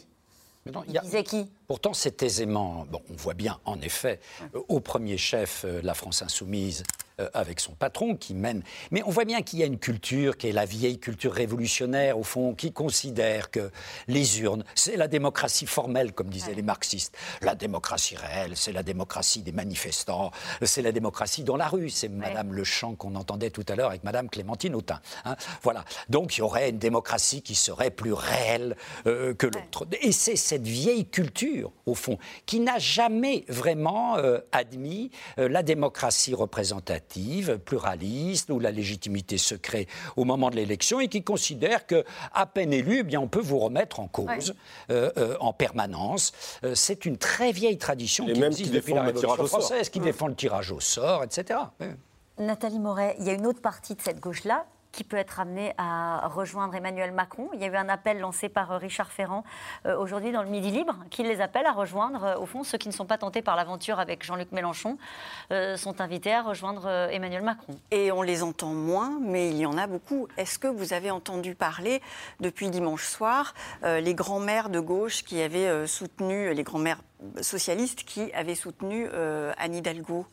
Speaker 3: Mais non, il
Speaker 1: disait qui?
Speaker 3: Pourtant, c'est aisément. Bon, on voit bien, en effet, euh, au premier chef, euh, la France insoumise, euh, avec son patron qui mène. Mais on voit bien qu'il y a une culture qui est la vieille culture révolutionnaire, au fond, qui considère que les urnes, c'est la démocratie formelle, comme disaient les marxistes. La démocratie réelle, c'est la démocratie des manifestants, c'est la démocratie dans la rue. C'est Madame Le Champ qu'on entendait tout à l'heure avec Madame Clémentine Autain. hein. Voilà. Donc, il y aurait une démocratie qui serait plus réelle euh, que l'autre. Et c'est cette vieille culture, au fond, qui n'a jamais vraiment euh, admis euh, la démocratie représentative, pluraliste, où la légitimité se crée au moment de l'élection et qui considère que, à peine élu, eh bien, on peut vous remettre en cause
Speaker 5: Ouais.
Speaker 3: euh, euh, en permanence. Euh, c'est une très vieille tradition
Speaker 5: Et
Speaker 3: qui
Speaker 5: même
Speaker 3: existe
Speaker 5: qui
Speaker 3: depuis la Révolution
Speaker 5: tirage au sort.
Speaker 3: française, qui
Speaker 5: Ouais.
Speaker 3: défend le tirage au sort, etc. Ouais.
Speaker 1: Nathalie Moret, il y a une autre partie de cette gauche-là qui peut être amenée à rejoindre Emmanuel Macron. Il y a eu un appel lancé par euh, Richard Ferrand euh, aujourd'hui dans le Midi Libre, qui les appelle à rejoindre, euh, au fond, ceux qui ne sont pas tentés par l'aventure avec Jean-Luc Mélenchon, sont invités à rejoindre Emmanuel Macron.
Speaker 4: Et on les entend moins, mais il y en a beaucoup. Est-ce que vous avez entendu parler, depuis dimanche soir, les grands-mères de gauche qui avaient soutenu, les grands-mères socialistes qui avaient soutenu euh, Anne Hidalgo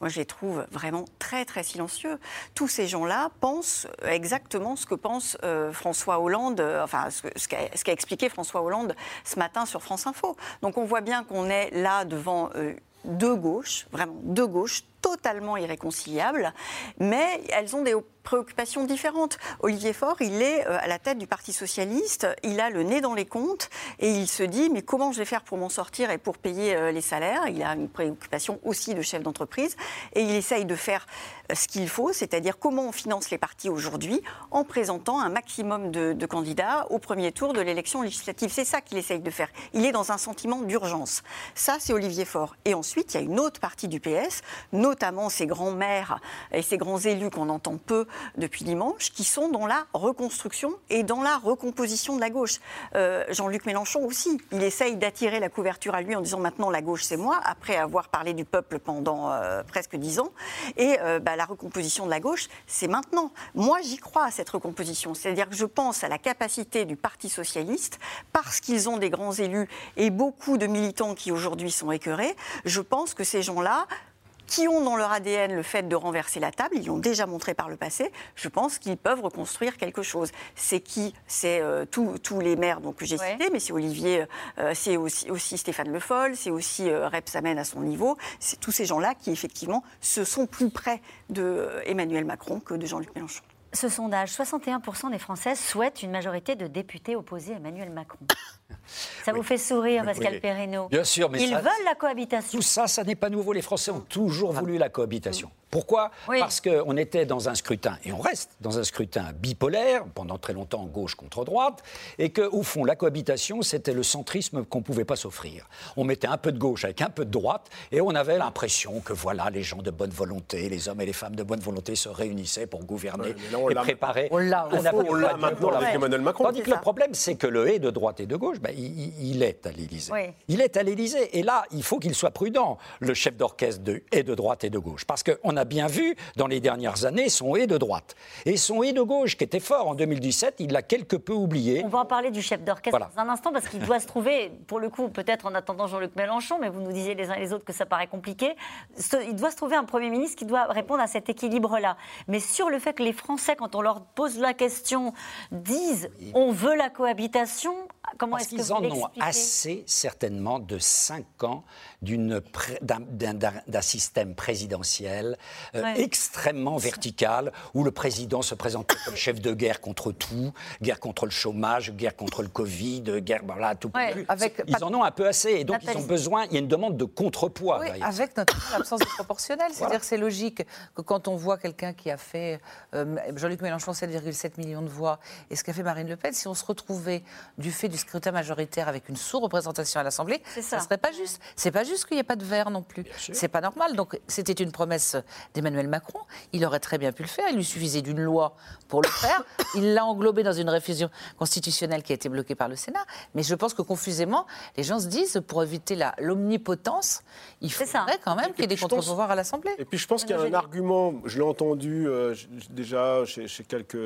Speaker 4: Moi, je les trouve vraiment très, très silencieux. Tous ces gens-là pensent exactement ce que pense euh, François Hollande, euh, enfin, ce qu'a expliqué François Hollande ce matin sur France Info. Donc, on voit bien qu'on est là devant... euh, deux gauches, vraiment deux gauches, totalement irréconciliables, mais elles ont des préoccupations différentes. Olivier Faure, il est euh, à la tête du Parti socialiste, il a le nez dans les comptes et il se dit mais comment je vais faire pour m'en sortir et pour payer euh, les salaires? Il a une préoccupation aussi de chef d'entreprise et il essaye de faire euh, ce qu'il faut, c'est-à-dire comment on finance les partis aujourd'hui en présentant un maximum de, candidats au premier tour de l'élection législative. C'est ça qu'il essaye de faire. Il est dans un sentiment d'urgence. Ça, c'est Olivier Faure. Et ensuite, il y a une autre partie du PS, ces grands maires et ces grands élus qu'on entend peu depuis dimanche, qui sont dans la reconstruction et dans la recomposition de la gauche. Euh, Jean-Luc Mélenchon aussi, il essaye d'attirer la couverture à lui en disant maintenant la gauche c'est moi, après avoir parlé du peuple pendant euh, presque dix ans. Et euh, bah, la recomposition de la gauche, c'est maintenant. Moi, j'y crois à cette recomposition. C'est-à-dire que je pense à la capacité du Parti socialiste, parce qu'ils ont des grands élus et beaucoup de militants qui aujourd'hui sont écœurés, je pense que ces gens-là qui ont dans leur ADN le fait de renverser la table, ils l'ont déjà montré par le passé, je pense qu'ils peuvent reconstruire quelque chose. C'est qui? C'est euh, tous les maires donc, que j'ai cités, mais c'est Olivier, euh, c'est aussi, aussi Stéphane Le Foll, c'est aussi euh, Rep Samen à son niveau. C'est tous ces gens-là qui, effectivement, se sont plus près d'Emmanuel Macron que de Jean-Luc Mélenchon.
Speaker 1: Ce sondage, 61% des Français souhaitent une majorité de députés opposés à Emmanuel Macron. Ça vous fait sourire, Pascal
Speaker 3: Oui.
Speaker 1: Perrineau
Speaker 3: Bien sûr, mais
Speaker 1: Ils
Speaker 3: ça-
Speaker 1: veulent la cohabitation.
Speaker 3: Tout ça, ça n'est pas nouveau. Les Français ont toujours voulu la cohabitation. Pourquoi
Speaker 1: Oui.
Speaker 3: Parce qu'on était dans un scrutin, et on reste dans un scrutin bipolaire, pendant très longtemps gauche contre droite, et qu'au fond, la cohabitation, c'était le centrisme qu'on ne pouvait pas s'offrir. On mettait un peu de gauche avec un peu de droite, et on avait l'impression que voilà, les gens de bonne volonté, les hommes et les femmes de bonne volonté se réunissaient pour gouverner
Speaker 5: là, on
Speaker 3: et
Speaker 5: l'a-
Speaker 3: préparer.
Speaker 5: on l'a- maintenant avec. Emmanuel Macron.
Speaker 3: Tandis que le problème, c'est que le et de droite et de gauche, ben, il, est à l'Élysée.
Speaker 1: Oui.
Speaker 3: Il est à l'Élysée. Et là, il faut qu'il soit prudent, le chef d'orchestre de et de droite et de gauche. Parce qu'on a bien vu, dans les dernières années, son et de droite. Et son et de gauche, qui était fort en 2017, il l'a quelque peu oublié.
Speaker 1: On va en parler du chef d'orchestre
Speaker 3: Voilà.
Speaker 1: dans un instant parce qu'il doit se trouver, pour le coup, peut-être en attendant Jean-Luc Mélenchon, mais vous nous disiez les uns et les autres que ça paraît compliqué. Il doit se trouver un Premier ministre qui doit répondre à cet équilibre-là. Mais sur le fait que les Français, quand on leur pose la question, disent on veut la cohabitation, comment
Speaker 3: Parce qu'ils
Speaker 1: vous
Speaker 3: en ont assez, certainement, de cinq ans d'un- système présidentiel euh,
Speaker 1: Ouais.
Speaker 3: extrêmement vertical, où le président se présente comme chef de guerre contre tout, guerre contre le chômage, guerre contre le Covid, guerre, voilà, tout.
Speaker 1: Ouais.
Speaker 2: Avec-
Speaker 3: ils en ont un peu assez, et donc ils ont besoin, il y a une demande de contrepoids.
Speaker 2: Oui, avec notamment l'absence de proportionnel. C'est-à-dire que c'est logique que quand on voit quelqu'un qui a fait, euh, Jean-Luc Mélenchon, 7,7 millions de voix, et ce qu'a fait Marine Le Pen, si on se retrouvait du fait du scrutin majoritaire avec une sous-représentation à l'Assemblée, ça
Speaker 1: ça.
Speaker 2: serait pas juste. C'est pas juste qu'il n'y ait pas de vert non plus. C'est pas normal. Donc c'était une promesse d'Emmanuel Macron. Il aurait très bien pu le faire. Il lui suffisait d'une loi pour le faire. Il l'a englobé dans une révision constitutionnelle qui a été bloquée par le Sénat. Mais je pense que confusément, les gens se disent, pour éviter la- l'omnipotence, il
Speaker 1: ça.
Speaker 2: faudrait quand même qu'il y ait des contre-pouvoirs à l'Assemblée.
Speaker 5: Et puis je pense qu'il y a un argument, je l'ai entendu euh, déjà chez, chez quelques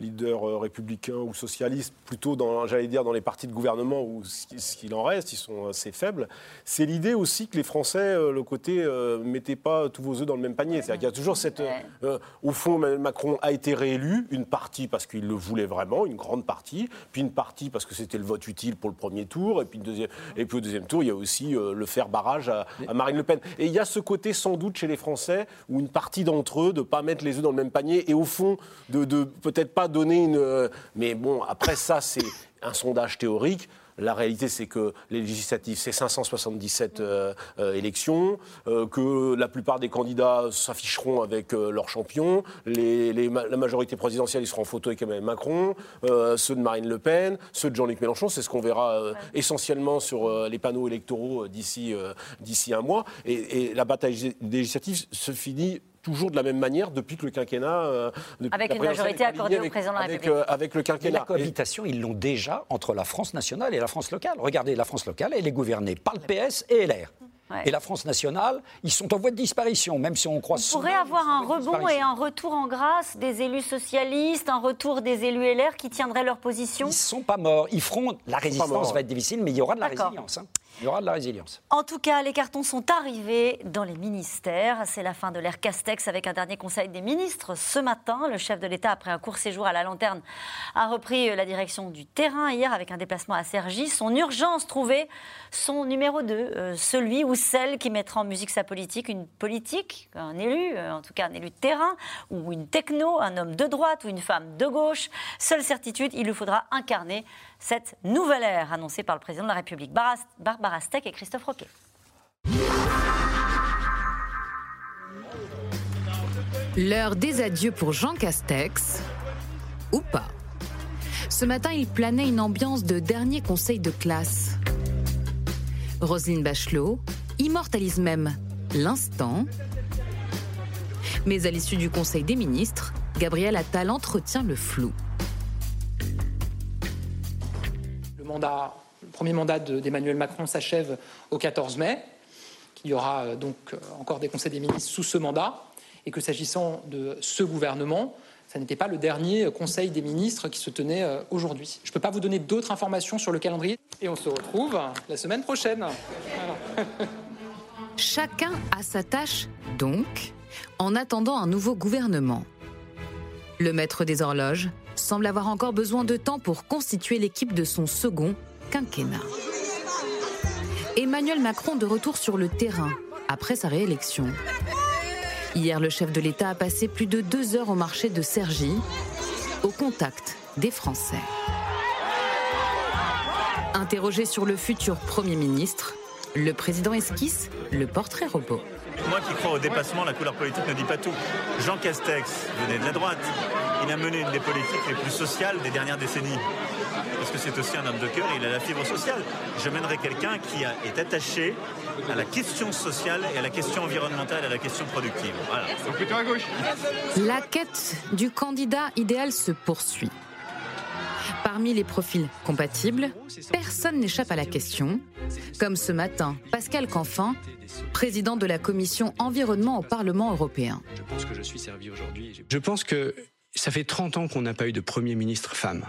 Speaker 5: leaders euh, républicains ou socialistes, plutôt dans, j'allais dire, dans les partis de gouvernement où ce qui- ce qu'il en reste, ils sont assez faibles. C'est l'idée aussi que les Français, euh, le côté, euh, mettez pas tous vos œufs dans le même panier. C'est-à-dire qu'il y a toujours cette, euh, euh, au fond, Emmanuel Macron a été réélu, une partie parce qu'il le voulait vraiment, une grande partie, puis une partie parce que c'était le vote utile pour le premier tour, et puis, une deuxième, et puis au deuxième tour, il y a aussi euh, le faire barrage à, à Marine Le Pen. Et il y a ce côté sans doute chez les Français où une partie d'entre eux de pas mettre les œufs dans le même panier et au fond de, de peut-être pas donner une. Mais bon, après ça, c'est un sondage théorique. La réalité, c'est que les législatives, c'est 577 euh, euh, élections, euh, que la plupart des candidats s'afficheront avec leur champion, les, les ma- la majorité présidentielle, ils seront en photo avec Emmanuel Macron, ceux de Marine Le Pen, ceux de Jean-Luc Mélenchon, c'est ce qu'on verra essentiellement sur les panneaux électoraux d'ici d'ici un mois. Et, et la bataille législative se finit toujours de la même manière depuis que le quinquennat. euh, depuis
Speaker 1: Avec une majorité accordée
Speaker 5: alignée
Speaker 1: au
Speaker 5: avec-
Speaker 1: président de la
Speaker 5: avec,
Speaker 1: République.
Speaker 5: euh, avec le
Speaker 3: Et
Speaker 5: quinquennat.
Speaker 3: la cohabitation, ils l'ont déjà entre la France nationale et la France locale. Regardez, la France locale, elle est gouvernée par le PS et LR.
Speaker 1: Ouais.
Speaker 3: Et la France nationale, ils sont en voie de disparition, même si on croit
Speaker 1: On pourrait avoir un rebond et un retour en grâce des élus socialistes, un retour des élus LR qui tiendraient leur position
Speaker 3: Ils ne sont pas morts. Ils feront. La résistance
Speaker 5: morts.
Speaker 3: va être difficile, mais il y aura de la résilience. hein. Il y aura de la résilience.
Speaker 1: En tout cas, les cartons sont arrivés dans les ministères. C'est la fin de l'ère Castex avec un dernier conseil des ministres ce matin. Le chef de l'État, après un court séjour à la lanterne, a repris la direction du terrain hier avec un déplacement à Cergy. Son urgence trouvée, son numéro 2, euh, celui ou celle qui mettra en musique sa politique, une politique, un élu, euh, en tout cas un élu de terrain, ou une techno, un homme de droite ou une femme de gauche. Seule certitude, il lui faudra incarner cette nouvelle ère annoncée par le président de la République. Barbara Steck et Christophe Roquet.
Speaker 16: L'heure des adieux pour Jean Castex, ou pas. Ce matin, il planait une ambiance de dernier conseil de classe. Roselyne Bachelot immortalise même l'instant. Mais à l'issue du conseil des ministres, Gabriel Attal entretient le flou.
Speaker 19: Le premier mandat de- d'Emmanuel Macron s'achève au 14 mai, qu'il y aura euh, donc euh, encore des conseils des ministres sous ce mandat, et que s'agissant de ce gouvernement, ça n'était pas le dernier conseil des ministres qui se tenait euh, aujourd'hui. Je ne peux pas vous donner d'autres informations sur le calendrier, et on se retrouve la semaine prochaine.
Speaker 16: Chacun a sa tâche, donc, en attendant un nouveau gouvernement. Le maître des horloges semble avoir encore besoin de temps pour constituer l'équipe de son second quinquennat. Emmanuel Macron de retour sur le terrain après sa réélection. Hier, le chef de l'État a passé plus de deux heures au marché de Cergy, au contact des Français. Interrogé sur le futur Premier ministre, le président esquisse le portrait robot.
Speaker 20: Moi qui crois au dépassement, la couleur politique ne dit pas tout. Jean Castex venait de la droite. Il a mené une des politiques les plus sociales des dernières décennies. Parce que c'est aussi un homme de cœur et il a la fibre sociale. Je mènerai quelqu'un qui a- est attaché à la question sociale et à la question environnementale et à la question productive. Voilà. Donc plutôt à gauche.
Speaker 16: La quête du candidat idéal se poursuit. Parmi les profils compatibles, personne n'échappe à la question. Comme ce matin, Pascal Canfin, président de la commission environnement au Parlement européen.
Speaker 21: Je pense que je suis servi aujourd'hui. Je pense que ça fait 30 ans qu'on n'a pas eu de Premier ministre femme.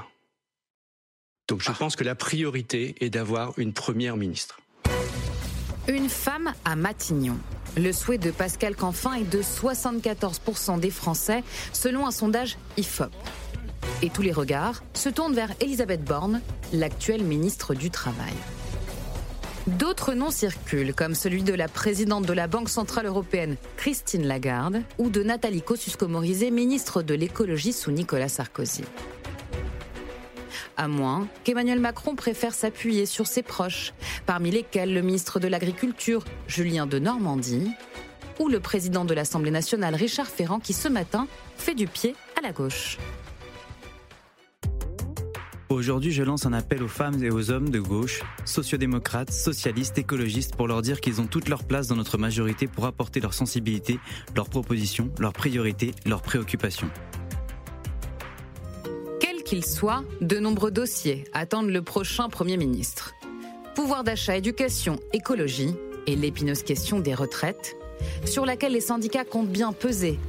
Speaker 21: Donc je pense que la priorité est d'avoir une première ministre.
Speaker 16: Une femme à Matignon. Le souhait de Pascal Canfin est de 74% des Français, selon un sondage IFOP. Et tous les regards se tournent vers Elisabeth Borne, l'actuelle ministre du Travail. D'autres noms circulent, comme celui de la présidente de la Banque Centrale Européenne, Christine Lagarde, ou de Nathalie Kosciusko-Morizet, ministre de l'écologie sous Nicolas Sarkozy. À moins qu'Emmanuel Macron préfère s'appuyer sur ses proches, parmi lesquels le ministre de l'Agriculture, Julien de Normandie, ou le président de l'Assemblée nationale, Richard Ferrand, qui ce matin fait du pied à la gauche.
Speaker 22: Aujourd'hui, je lance un appel aux femmes et aux hommes de gauche, sociodémocrates, socialistes, écologistes, pour leur dire qu'ils ont toute leur place dans notre majorité pour apporter leur sensibilité, leurs propositions, leurs priorités, leurs préoccupations.
Speaker 16: Quel qu'il soit, de nombreux dossiers attendent le prochain Premier ministre. Pouvoir d'achat, éducation, écologie et l'épineuse question des retraites, sur laquelle les syndicats comptent bien peser.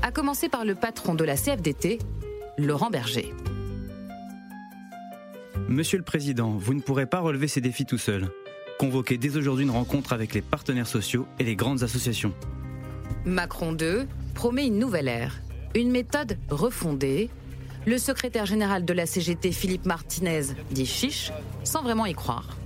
Speaker 16: À commencer par le patron de la CFDT, Laurent Berger.
Speaker 22: Monsieur le Président, vous ne pourrez pas relever ces défis tout seul. Convoquez dès aujourd'hui une rencontre avec les partenaires sociaux et les grandes associations.
Speaker 16: Macron 2 promet une nouvelle ère, une méthode refondée. Le secrétaire général de la CGT, Philippe Martinez, dit chiche, sans vraiment y croire.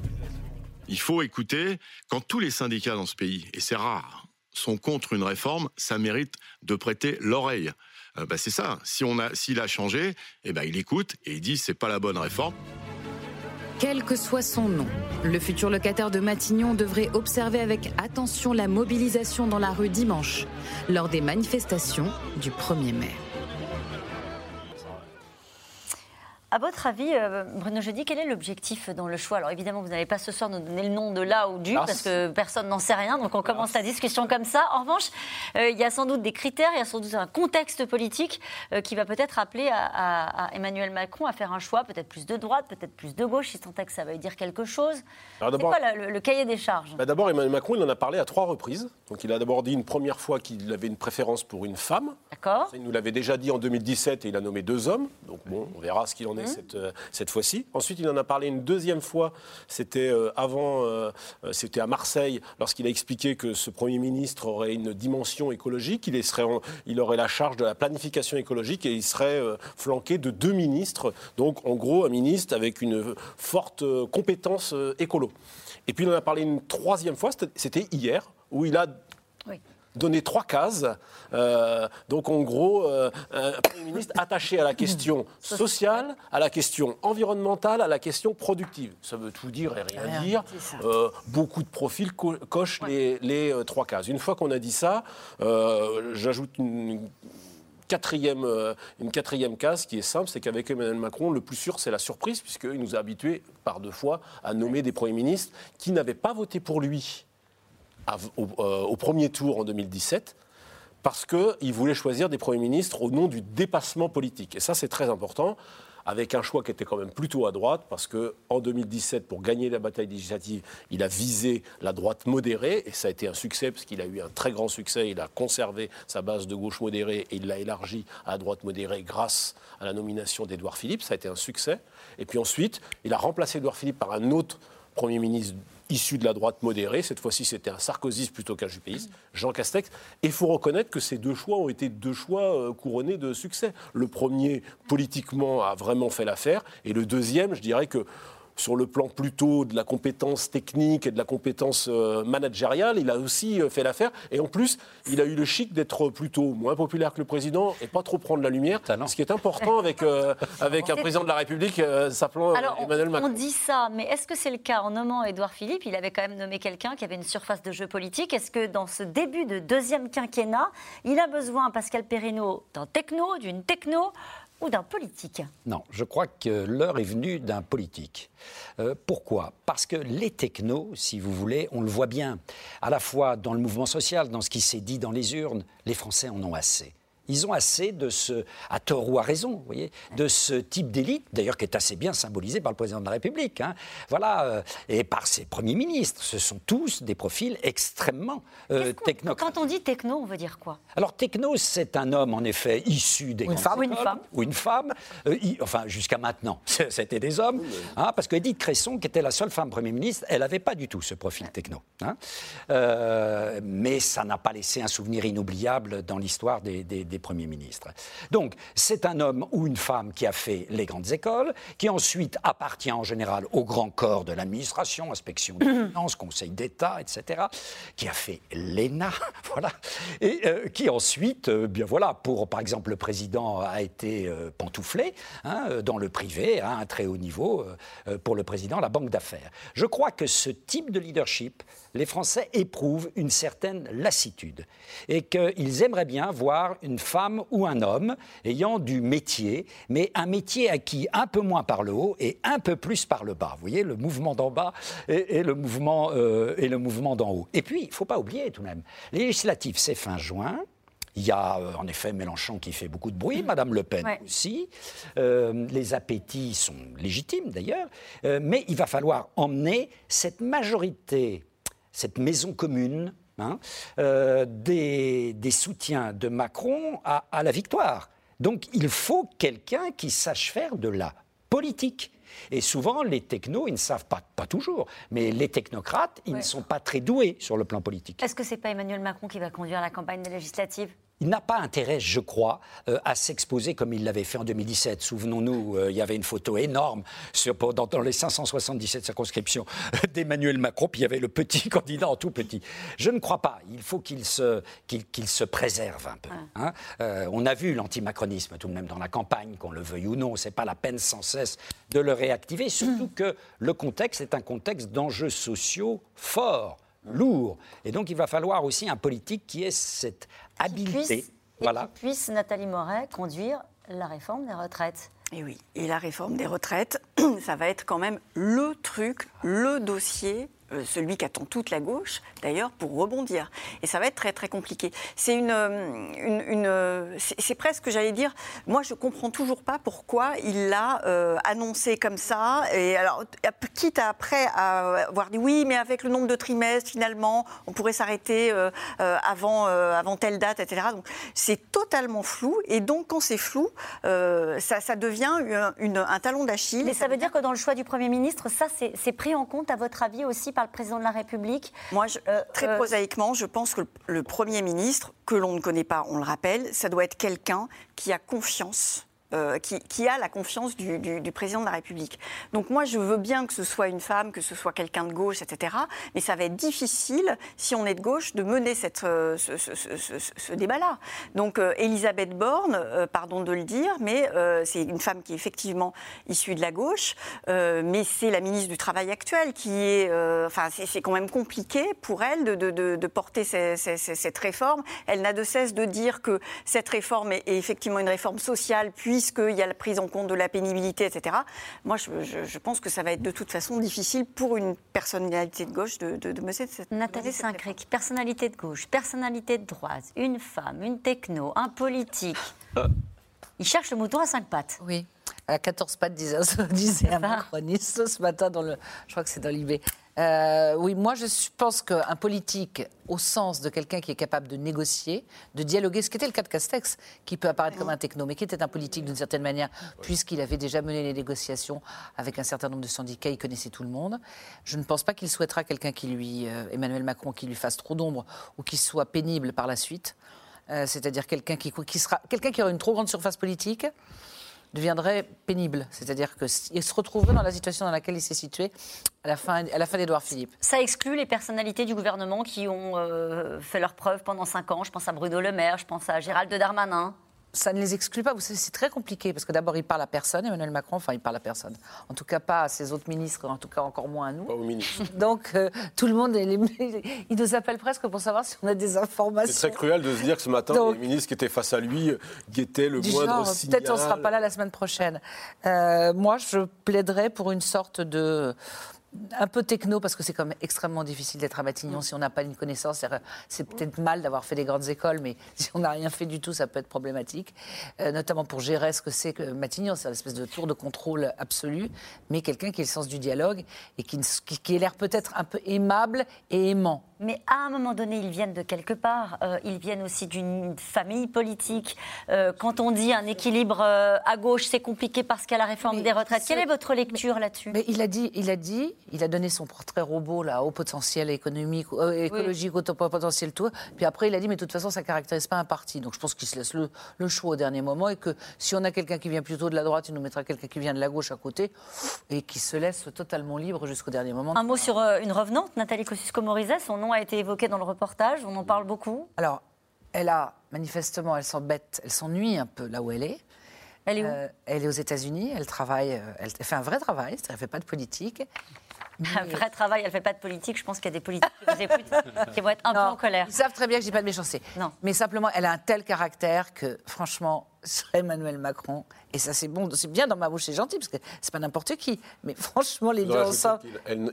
Speaker 23: Il faut écouter quand tous les syndicats dans ce pays, et c'est rare, sont contre une réforme, ça mérite de prêter l'oreille. Euh, bah, c'est ça. Si on a, s'il a changé, eh ben il écoute et il dit c'est pas la bonne réforme.
Speaker 16: Quel que soit son nom, le futur locataire de Matignon devrait observer avec attention la mobilisation dans la rue dimanche, lors des manifestations du 1er mai.
Speaker 1: À votre avis, euh, Bruno Jeudi, quel est l'objectif dans le choix? Alors évidemment, vous n'allez pas ce soir nous donner le nom de là ou du, parce que personne n'en sait rien, donc on commence la discussion comme ça. En revanche, euh, il y a sans doute des critères, il y a sans doute un contexte politique euh, qui va peut-être appeler à, à- à Emmanuel Macron à faire un choix, peut-être plus de droite, peut-être plus de gauche, si tant est que ça veut dire quelque chose.
Speaker 5: Alors
Speaker 1: C'est
Speaker 5: d'abord-
Speaker 1: quoi la- le, le cahier des charges?
Speaker 5: Bah, D'abord, Emmanuel Macron, il en a parlé à trois reprises. Donc, il a d'abord dit une première fois qu'il avait une préférence pour une femme.
Speaker 1: D'accord.
Speaker 5: Il nous l'avait déjà dit en 2017 et il a nommé deux hommes. Donc, bon, on verra ce qu'il en est cette, euh, cette fois-ci. Ensuite, il en a parlé une deuxième fois, c'était euh, avant, euh, c'était à Marseille, lorsqu'il a expliqué que ce Premier ministre aurait une dimension écologique, il, serait il aurait la charge de la planification écologique et il serait flanqué de deux ministres, donc en gros un ministre avec une forte compétence écolo. Et puis il en a parlé une troisième fois, c'était- c'était hier, où il a donné trois cases. Euh, donc en gros, euh, un Premier ministre attaché à la question sociale, à la question environnementale, à la question productive. Ça veut tout dire et rien,
Speaker 4: Rien,
Speaker 5: dire. Euh, beaucoup de profils co- cochent les, les, trois cases. Une fois qu'on a dit ça, j'ajoute une quatrième, une quatrième case qui est simple, c'est qu'avec Emmanuel Macron, le plus sûr, c'est la surprise, puisqu'il nous a habitués par deux fois à nommer des premiers ministres qui n'avaient pas voté pour lui au, euh, au premier tour en 2017 parce qu'il voulait choisir des premiers ministres au nom du dépassement politique. Et ça, c'est très important, avec un choix qui était quand même plutôt à droite, parce qu'en 2017, pour gagner la bataille législative, il a visé la droite modérée, et ça a été un succès, parce qu'il a eu un très grand succès, il a conservé sa base de gauche modérée, et il l'a élargi à la droite modérée grâce à la nomination d'Édouard Philippe, ça a été un succès. Et puis ensuite, il a remplacé Édouard Philippe par un autre Premier ministre issu de la droite modérée. Cette fois-ci, c'était un sarkozyste plutôt qu'un juppéiste, Jean Castex. Et il faut reconnaître que ces deux choix ont été deux choix euh, couronnés de succès. Le premier, politiquement, a vraiment fait l'affaire. Et le deuxième, je dirais que sur le plan plutôt de la compétence technique et de la compétence euh, managériale, il a aussi euh, fait l'affaire. Et en plus, il a eu le chic d'être plutôt moins populaire que le président et pas trop prendre la lumière, ce qui est important avec, euh, avec un président de la République euh, s'appelant Emmanuel Macron.
Speaker 1: on dit ça, mais est-ce que c'est le cas en nommant Édouard Philippe? Il avait quand même nommé quelqu'un qui avait une surface de jeu politique. Est-ce que dans ce début de deuxième quinquennat, il a besoin, Pascal Perrineau, d'un techno, d'une techno ou d'un politique
Speaker 3: Non, je crois que l'heure est venue d'un politique. Euh, pourquoi? Parce que les technos, si vous voulez, on le voit bien, à la fois dans le mouvement social, dans ce qui s'est dit dans les urnes, les Français en ont assez. Ils ont assez de ce, à tort ou à raison, vous voyez, de ce type d'élite, d'ailleurs qui est assez bien symbolisé par le président de la République, hein. voilà, euh, et par ses premiers ministres. Ce sont tous des profils extrêmement euh, technocrates.
Speaker 1: Quand on dit techno, on veut dire quoi?
Speaker 3: Alors, techno, c'est un homme, en effet, issu des
Speaker 1: Ou une femme. Ou une femme.
Speaker 3: Ou une femme. euh, enfin, jusqu'à maintenant, c'était des hommes. hein, parce que Edith Cresson, qui était la seule femme Premier ministre, elle n'avait pas du tout ce profil techno. hein. Euh, mais ça n'a pas laissé un souvenir inoubliable dans l'histoire des, des- des Premiers ministres. Donc, c'est un homme ou une femme qui a fait les grandes écoles, qui ensuite appartient en général au grand corps de l'administration, inspection des finances, conseil d'État, etc., qui a fait l'ENA, voilà, et euh, qui ensuite, euh, bien voilà, pour par exemple le président a été euh, pantouflé hein, dans le privé, à un très haut niveau, pour le président, la banque d'affaires. Je crois que ce type de leadership, les Français éprouvent une certaine lassitude et qu'ils aimeraient bien voir une femme ou un homme ayant du métier, mais un métier acquis un peu moins par le haut et un peu plus par le bas. Vous voyez, le mouvement d'en bas et, et le mouvement, euh, et le mouvement d'en haut. Et puis, il ne faut pas oublier tout de même, les législatives, c'est fin juin. Il y a euh, en effet Mélenchon qui fait beaucoup de bruit, Madame Le Pen
Speaker 1: Ouais.
Speaker 3: aussi. Euh, les appétits sont légitimes d'ailleurs, Euh, mais il va falloir emmener cette majorité, cette maison commune hein, euh, des, des soutiens de Macron à, à la victoire. Donc il faut quelqu'un qui sache faire de la politique. Et souvent, les technos, ils ne savent pas, pas toujours, mais les technocrates, ils
Speaker 1: Ouais.
Speaker 3: ne sont pas très doués sur le plan politique.
Speaker 1: Est-ce que c'est pas Emmanuel Macron qui va conduire la campagne des législatives
Speaker 3: Il n'a pas intérêt, je crois, euh, à s'exposer comme il l'avait fait en 2017. Souvenons-nous, euh, il y avait une photo énorme sur, dans, dans les 577 circonscriptions d'Emmanuel Macron, puis il y avait le petit candidat en tout petit. Je ne crois pas. Il faut qu'il se, qu'il, qu'il se préserve un peu. hein. Euh, on a vu l'antimacronisme tout de même dans la campagne, qu'on le veuille ou non. C'est pas la peine sans cesse de le réactiver, surtout que le contexte est un contexte d'enjeux sociaux forts lourds. Et donc, il va falloir aussi un politique qui ait cette habileté.
Speaker 1: puisse-
Speaker 3: Voilà.
Speaker 1: Puisse Nathalie Moret conduire la réforme des retraites
Speaker 4: Et oui, et la réforme des retraites, ça va être quand même le truc, le dossier celui qu'attend toute la gauche, d'ailleurs, pour rebondir. Et ça va être très très compliqué. C'est une, euh, une, une- euh, c'est presque, j'allais dire, moi je comprends toujours pas pourquoi il l'a euh, annoncé comme ça. Et alors, quitte à, après à avoir dit oui, mais avec le nombre de trimestres, finalement, on pourrait s'arrêter euh, euh, avant, euh, avant telle date, etc. Donc c'est totalement flou. Et donc quand c'est flou, euh, ça, ça devient une- un talon d'Achille.
Speaker 1: Mais ça veut dire que dans le choix du Premier ministre, ça, c'est pris en compte, à votre avis, aussi par le Président de la République
Speaker 4: Moi, je- très
Speaker 1: euh,
Speaker 4: prosaïquement, je pense que le Premier ministre, que l'on ne connaît pas, on le rappelle, ça doit être quelqu'un qui a confiance. Euh, qui, a la confiance du, président de la République. Donc moi, je veux bien que ce soit une femme, que ce soit quelqu'un de gauche, etc. Mais ça va être difficile, si on est de gauche, de mener cette, euh, ce, débat-là. Donc euh, Elisabeth Borne, pardon de le dire, mais c'est une femme qui est effectivement issue de la gauche, mais c'est la ministre du Travail actuelle qui est... Enfin, c'est quand même compliqué pour elle de, porter cette réforme. Elle n'a de cesse de dire que cette réforme est, est effectivement une réforme sociale, puisqu'il y a la prise en compte de la pénibilité, etc. Moi, je, je- je pense que ça va être de toute façon difficile pour une personnalité de gauche de, de, de mener cette...
Speaker 1: Nathalie Saint-Cric, personnalité de gauche, personnalité de droite, une femme, une techno, un politique. Il cherche le mouton à cinq pattes.
Speaker 2: Oui. À 14 pattes, disait, disait un macroniste ce matin, dans le, je crois que c'est dans l'IB. Euh, oui, moi je pense qu'un politique, au sens de quelqu'un qui est capable de négocier, de dialoguer, ce qui était le cas de Castex, qui peut apparaître comme un techno, mais qui était un politique d'une certaine manière, puisqu'il avait déjà mené les négociations avec un certain nombre de syndicats, il connaissait tout le monde. Je ne pense pas qu'il souhaitera quelqu'un qui lui, euh, Emmanuel Macron, qui lui fasse trop d'ombre ou qui soit pénible par la suite. Euh, C'est-à-dire quelqu'un qui, qui sera, quelqu'un qui aura une trop grande surface politique deviendrait pénible. C'est-à-dire qu'il se retrouverait dans la situation dans laquelle il s'est situé à la fin, à la fin d'Édouard Philippe.
Speaker 1: Ça exclut les personnalités du gouvernement qui ont euh, fait leurs preuves pendant cinq ans. Je pense à Bruno Le Maire, je pense à Gérald Darmanin.
Speaker 2: Ça ne les exclut pas. Vous savez, c'est très compliqué parce que d'abord, il parle à personne, Emmanuel Macron. Enfin, il parle à personne. En tout cas, pas à ses autres ministres, en tout cas encore moins à nous.
Speaker 5: Pas au ministre.
Speaker 2: Donc, euh, tout le monde, il il nous appelle presque pour savoir si on a des informations.
Speaker 5: C'est très cruel de se dire que ce matin,
Speaker 2: Donc-
Speaker 5: les ministres qui étaient face à lui euh, guettaient le
Speaker 2: du
Speaker 5: moindre
Speaker 2: genre,
Speaker 5: signal.
Speaker 2: peut-être on ne sera pas là la semaine prochaine. Euh, moi, je plaiderais pour une sorte de un peu techno parce que c'est quand même extrêmement difficile d'être à Matignon si on n'a pas une connaissance. C'est- C'est peut-être mal d'avoir fait des grandes écoles, mais si on n'a rien fait du tout, ça peut être problématique. Euh, notamment pour gérer ce que c'est que Matignon, c'est une espèce de tour de contrôle absolu, mais quelqu'un qui ait le sens du dialogue et qui, qui, qui ait l'air peut-être un peu aimable et aimant.
Speaker 1: Mais à un moment donné, ils viennent de quelque part. Euh, ils viennent aussi d'une famille politique. Euh, quand on dit un équilibre euh, à gauche, c'est compliqué parce qu'il y a la réforme des retraites. Quelle est votre lecture là-dessus?
Speaker 2: Mais il a dit, il a dit, il a donné son portrait robot là, au potentiel économique, écologique, au potentiel tout. Puis après, il a dit, mais de toute façon, ça caractérise pas un parti. Donc je pense qu'il se laisse le, le choix au dernier moment et que si on a quelqu'un qui vient plutôt de la droite, il nous mettra quelqu'un qui vient de la gauche à côté et qui se laisse totalement libre jusqu'au dernier moment.
Speaker 1: Un mot sur une revenante, Nathalie Kosciusko-Morizet. Son nom a été évoqué dans le reportage. On en parle beaucoup.
Speaker 2: Alors, elle a manifestement, elle s'embête, elle s'ennuie un peu là où elle est.
Speaker 1: Elle est où
Speaker 2: Elle est aux États-Unis. Elle travaille, euh, elle fait un vrai travail. c'est-à-dire Elle fait pas de politique.
Speaker 1: Un vrai travail, elle fait pas de politique. Je pense qu'il y a des politiques qui vous écoutent, qui vont être un peu en colère.
Speaker 2: Ils savent très bien que j'ai pas de méchanceté.
Speaker 1: Non.
Speaker 2: Mais simplement, elle a un tel caractère que, franchement, sur Emmanuel Macron, et ça c'est bon, c'est bien dans ma bouche, c'est gentil, parce que c'est pas n'importe qui. Mais franchement, les deux ensemble.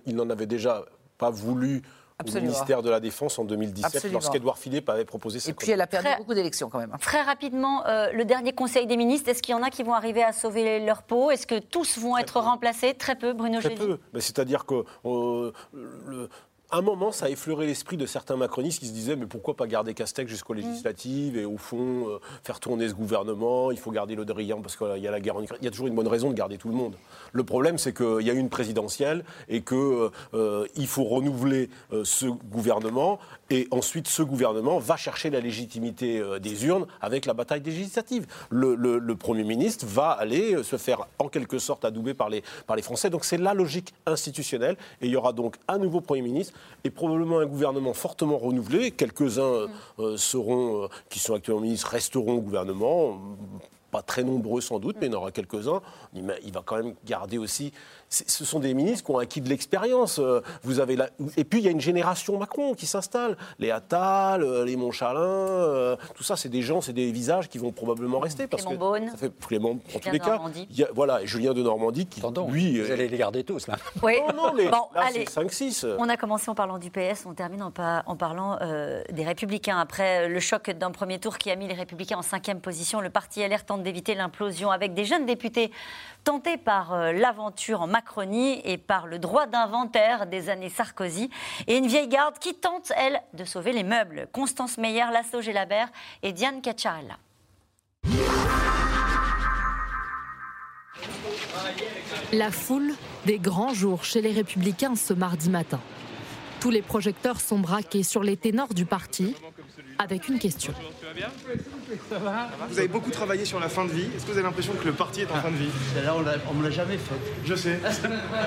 Speaker 5: Il n'en avait déjà pas voulu
Speaker 2: Absolument.
Speaker 5: au ministère de la Défense en 2017,
Speaker 2: Absolument.
Speaker 5: lorsqu'Édouard Philippe avait proposé sa
Speaker 2: Et puis elle a perdu
Speaker 1: Très-
Speaker 2: beaucoup d'élections quand même. hein.
Speaker 1: Très rapidement, euh, le dernier Conseil des ministres, est-ce qu'il y en a qui vont arriver à sauver leur peau? Est-ce que tous vont être remplacés? Très peu, Bruno
Speaker 5: Très
Speaker 1: Gély.
Speaker 5: peu. C'est-à-dire que euh, le- un moment, ça a effleuré l'esprit de certains macronistes qui se disaient mais pourquoi pas garder Castex jusqu'aux
Speaker 1: Mm.
Speaker 5: législatives et au fond euh, faire tourner ce gouvernement Il faut garder le Drian parce qu'il y a la guerre en Ukraine. Il y a toujours une bonne raison de garder tout le monde. Le problème, c'est qu'il y a une présidentielle et que euh, il faut renouveler euh, ce gouvernement et ensuite ce gouvernement va chercher la légitimité euh, des urnes avec la bataille législative. Le, le- le Premier ministre va aller euh, se faire en quelque sorte adouber par les, par les Français. Donc c'est la logique institutionnelle et il y aura donc un nouveau Premier ministre et probablement un gouvernement fortement renouvelé. Quelques-uns euh, euh, seront, euh, qui sont actuellement ministres resteront au gouvernement pas très nombreux sans doute, mais il y en aura quelques-uns. Il va quand même garder aussi ce sont des ministres qui ont acquis de l'expérience. Euh, vous avez Et puis, il y a une génération Macron qui s'installe. Les Attal, euh, les Montchalin, euh, tout ça, c'est des gens, c'est des visages qui vont probablement rester. Parce
Speaker 1: Clément Beaune.
Speaker 5: Ça fait Clément, en tous les cas. voilà, et Julien de Normandie qui, lui...
Speaker 3: Vous allez les garder tous, là.
Speaker 1: Oui.
Speaker 5: Non, non, mais
Speaker 1: bon,
Speaker 5: là,
Speaker 1: allez.
Speaker 5: 5-6.
Speaker 1: On a commencé en parlant du PS, on termine en, en parlant des Républicains. Après le choc d'un premier tour qui a mis les Républicains en cinquième position, le parti LR tente d'éviter l'implosion avec des jeunes députés tentés par l'aventure en Macronie et par le droit d'inventaire des années Sarkozy, et une vieille garde qui tente, elle, de sauver les meubles. Constance Meyer, Lasso Gélabert et Diane Cacciarella.
Speaker 7: La foule des grands jours chez les Républicains ce mardi matin. Tous les projecteurs sont braqués sur les ténors du parti avec une question.
Speaker 24: Vous avez beaucoup travaillé sur la fin de vie. Est-ce que vous avez l'impression que le parti est en fin de vie?
Speaker 25: Là, on ne me l'a jamais fait.
Speaker 24: Je sais.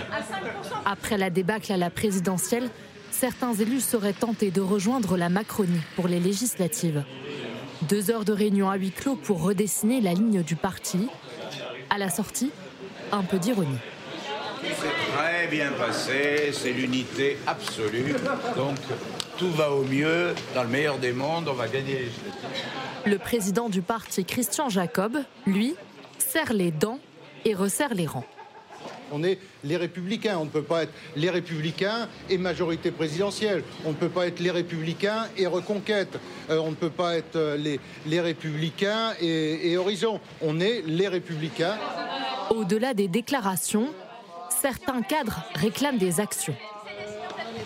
Speaker 7: Après la débâcle à la présidentielle, certains élus seraient tentés de rejoindre la Macronie pour les législatives. Deux heures de réunion à huis clos pour redessiner la ligne du parti. À la sortie, un peu d'ironie.
Speaker 25: C'est très bien passé, c'est l'unité absolue. Donc tout va au mieux, dans le meilleur des mondes, on va gagner
Speaker 7: Le président du parti, Christian Jacob, lui, serre les dents et resserre les rangs.
Speaker 25: On est les républicains, on ne peut pas être les républicains et majorité présidentielle, on ne peut pas être les républicains et reconquête, euh, on ne peut pas être euh, les, les républicains et, et horizon, on est les républicains.
Speaker 7: Au-delà des déclarations, certains cadres réclament des actions.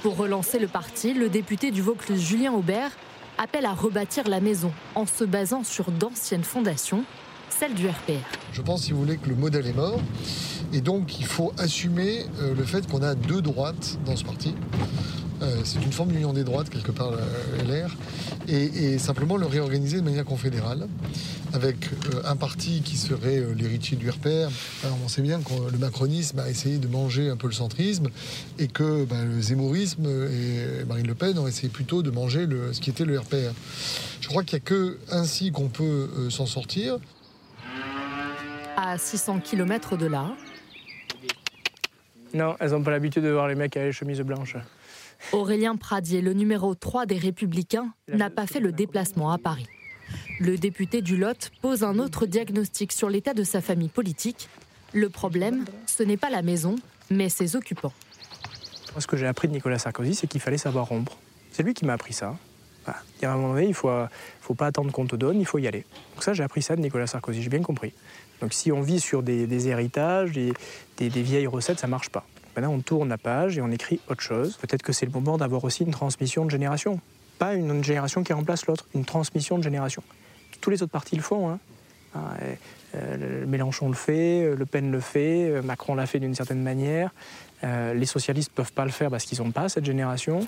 Speaker 7: Pour relancer le parti, le député du Vaucluse Julien Aubert appelle à rebâtir la maison en se basant sur d'anciennes fondations, celles du RPR.
Speaker 26: Je pense, si vous voulez, que le modèle est mort. Et donc, il faut assumer euh, le fait qu'on a deux droites dans ce parti. Euh, c'est une forme d'union des droites, quelque part, LR, et, simplement le réorganiser de manière confédérale, avec euh, un parti qui serait euh, l'héritier du RPR. Alors on sait bien que le macronisme a essayé de manger un peu le centrisme, et que ben, le zémourisme et Marine Le Pen ont essayé plutôt de manger ce qui était le RPR. Je crois qu'il n'y a que ainsi qu'on peut s'en sortir.
Speaker 7: À 600 km de là.
Speaker 27: Non, elles n'ont pas l'habitude de voir les mecs avec les chemises blanches.
Speaker 7: Aurélien Pradier, le numéro 3 des Républicains, n'a pas fait le déplacement à Paris. Le député du Lot pose un autre diagnostic sur l'état de sa famille politique. Le problème, ce n'est pas la maison, mais ses occupants.
Speaker 27: Moi, ce que j'ai appris de Nicolas Sarkozy, c'est qu'il fallait savoir rompre. C'est lui qui m'a appris ça. Il y a un moment donné, il ne faut, faut, pas attendre qu'on te donne, il faut y aller. Donc ça, j'ai appris ça de Nicolas Sarkozy, j'ai bien compris. Donc si on vit sur des, héritages, des, des, vieilles recettes, ça ne marche pas. Maintenant, on tourne la page et on écrit autre chose. Peut-être que c'est le moment d'avoir aussi une transmission de génération. Pas une génération qui remplace l'autre, une transmission de génération. Tous les autres partis le font. Hein. Ah, euh, Mélenchon le fait, euh, Le Pen le fait, euh, Macron l'a fait d'une certaine manière. les socialistes ne peuvent pas le faire parce qu'ils n'ont pas cette génération.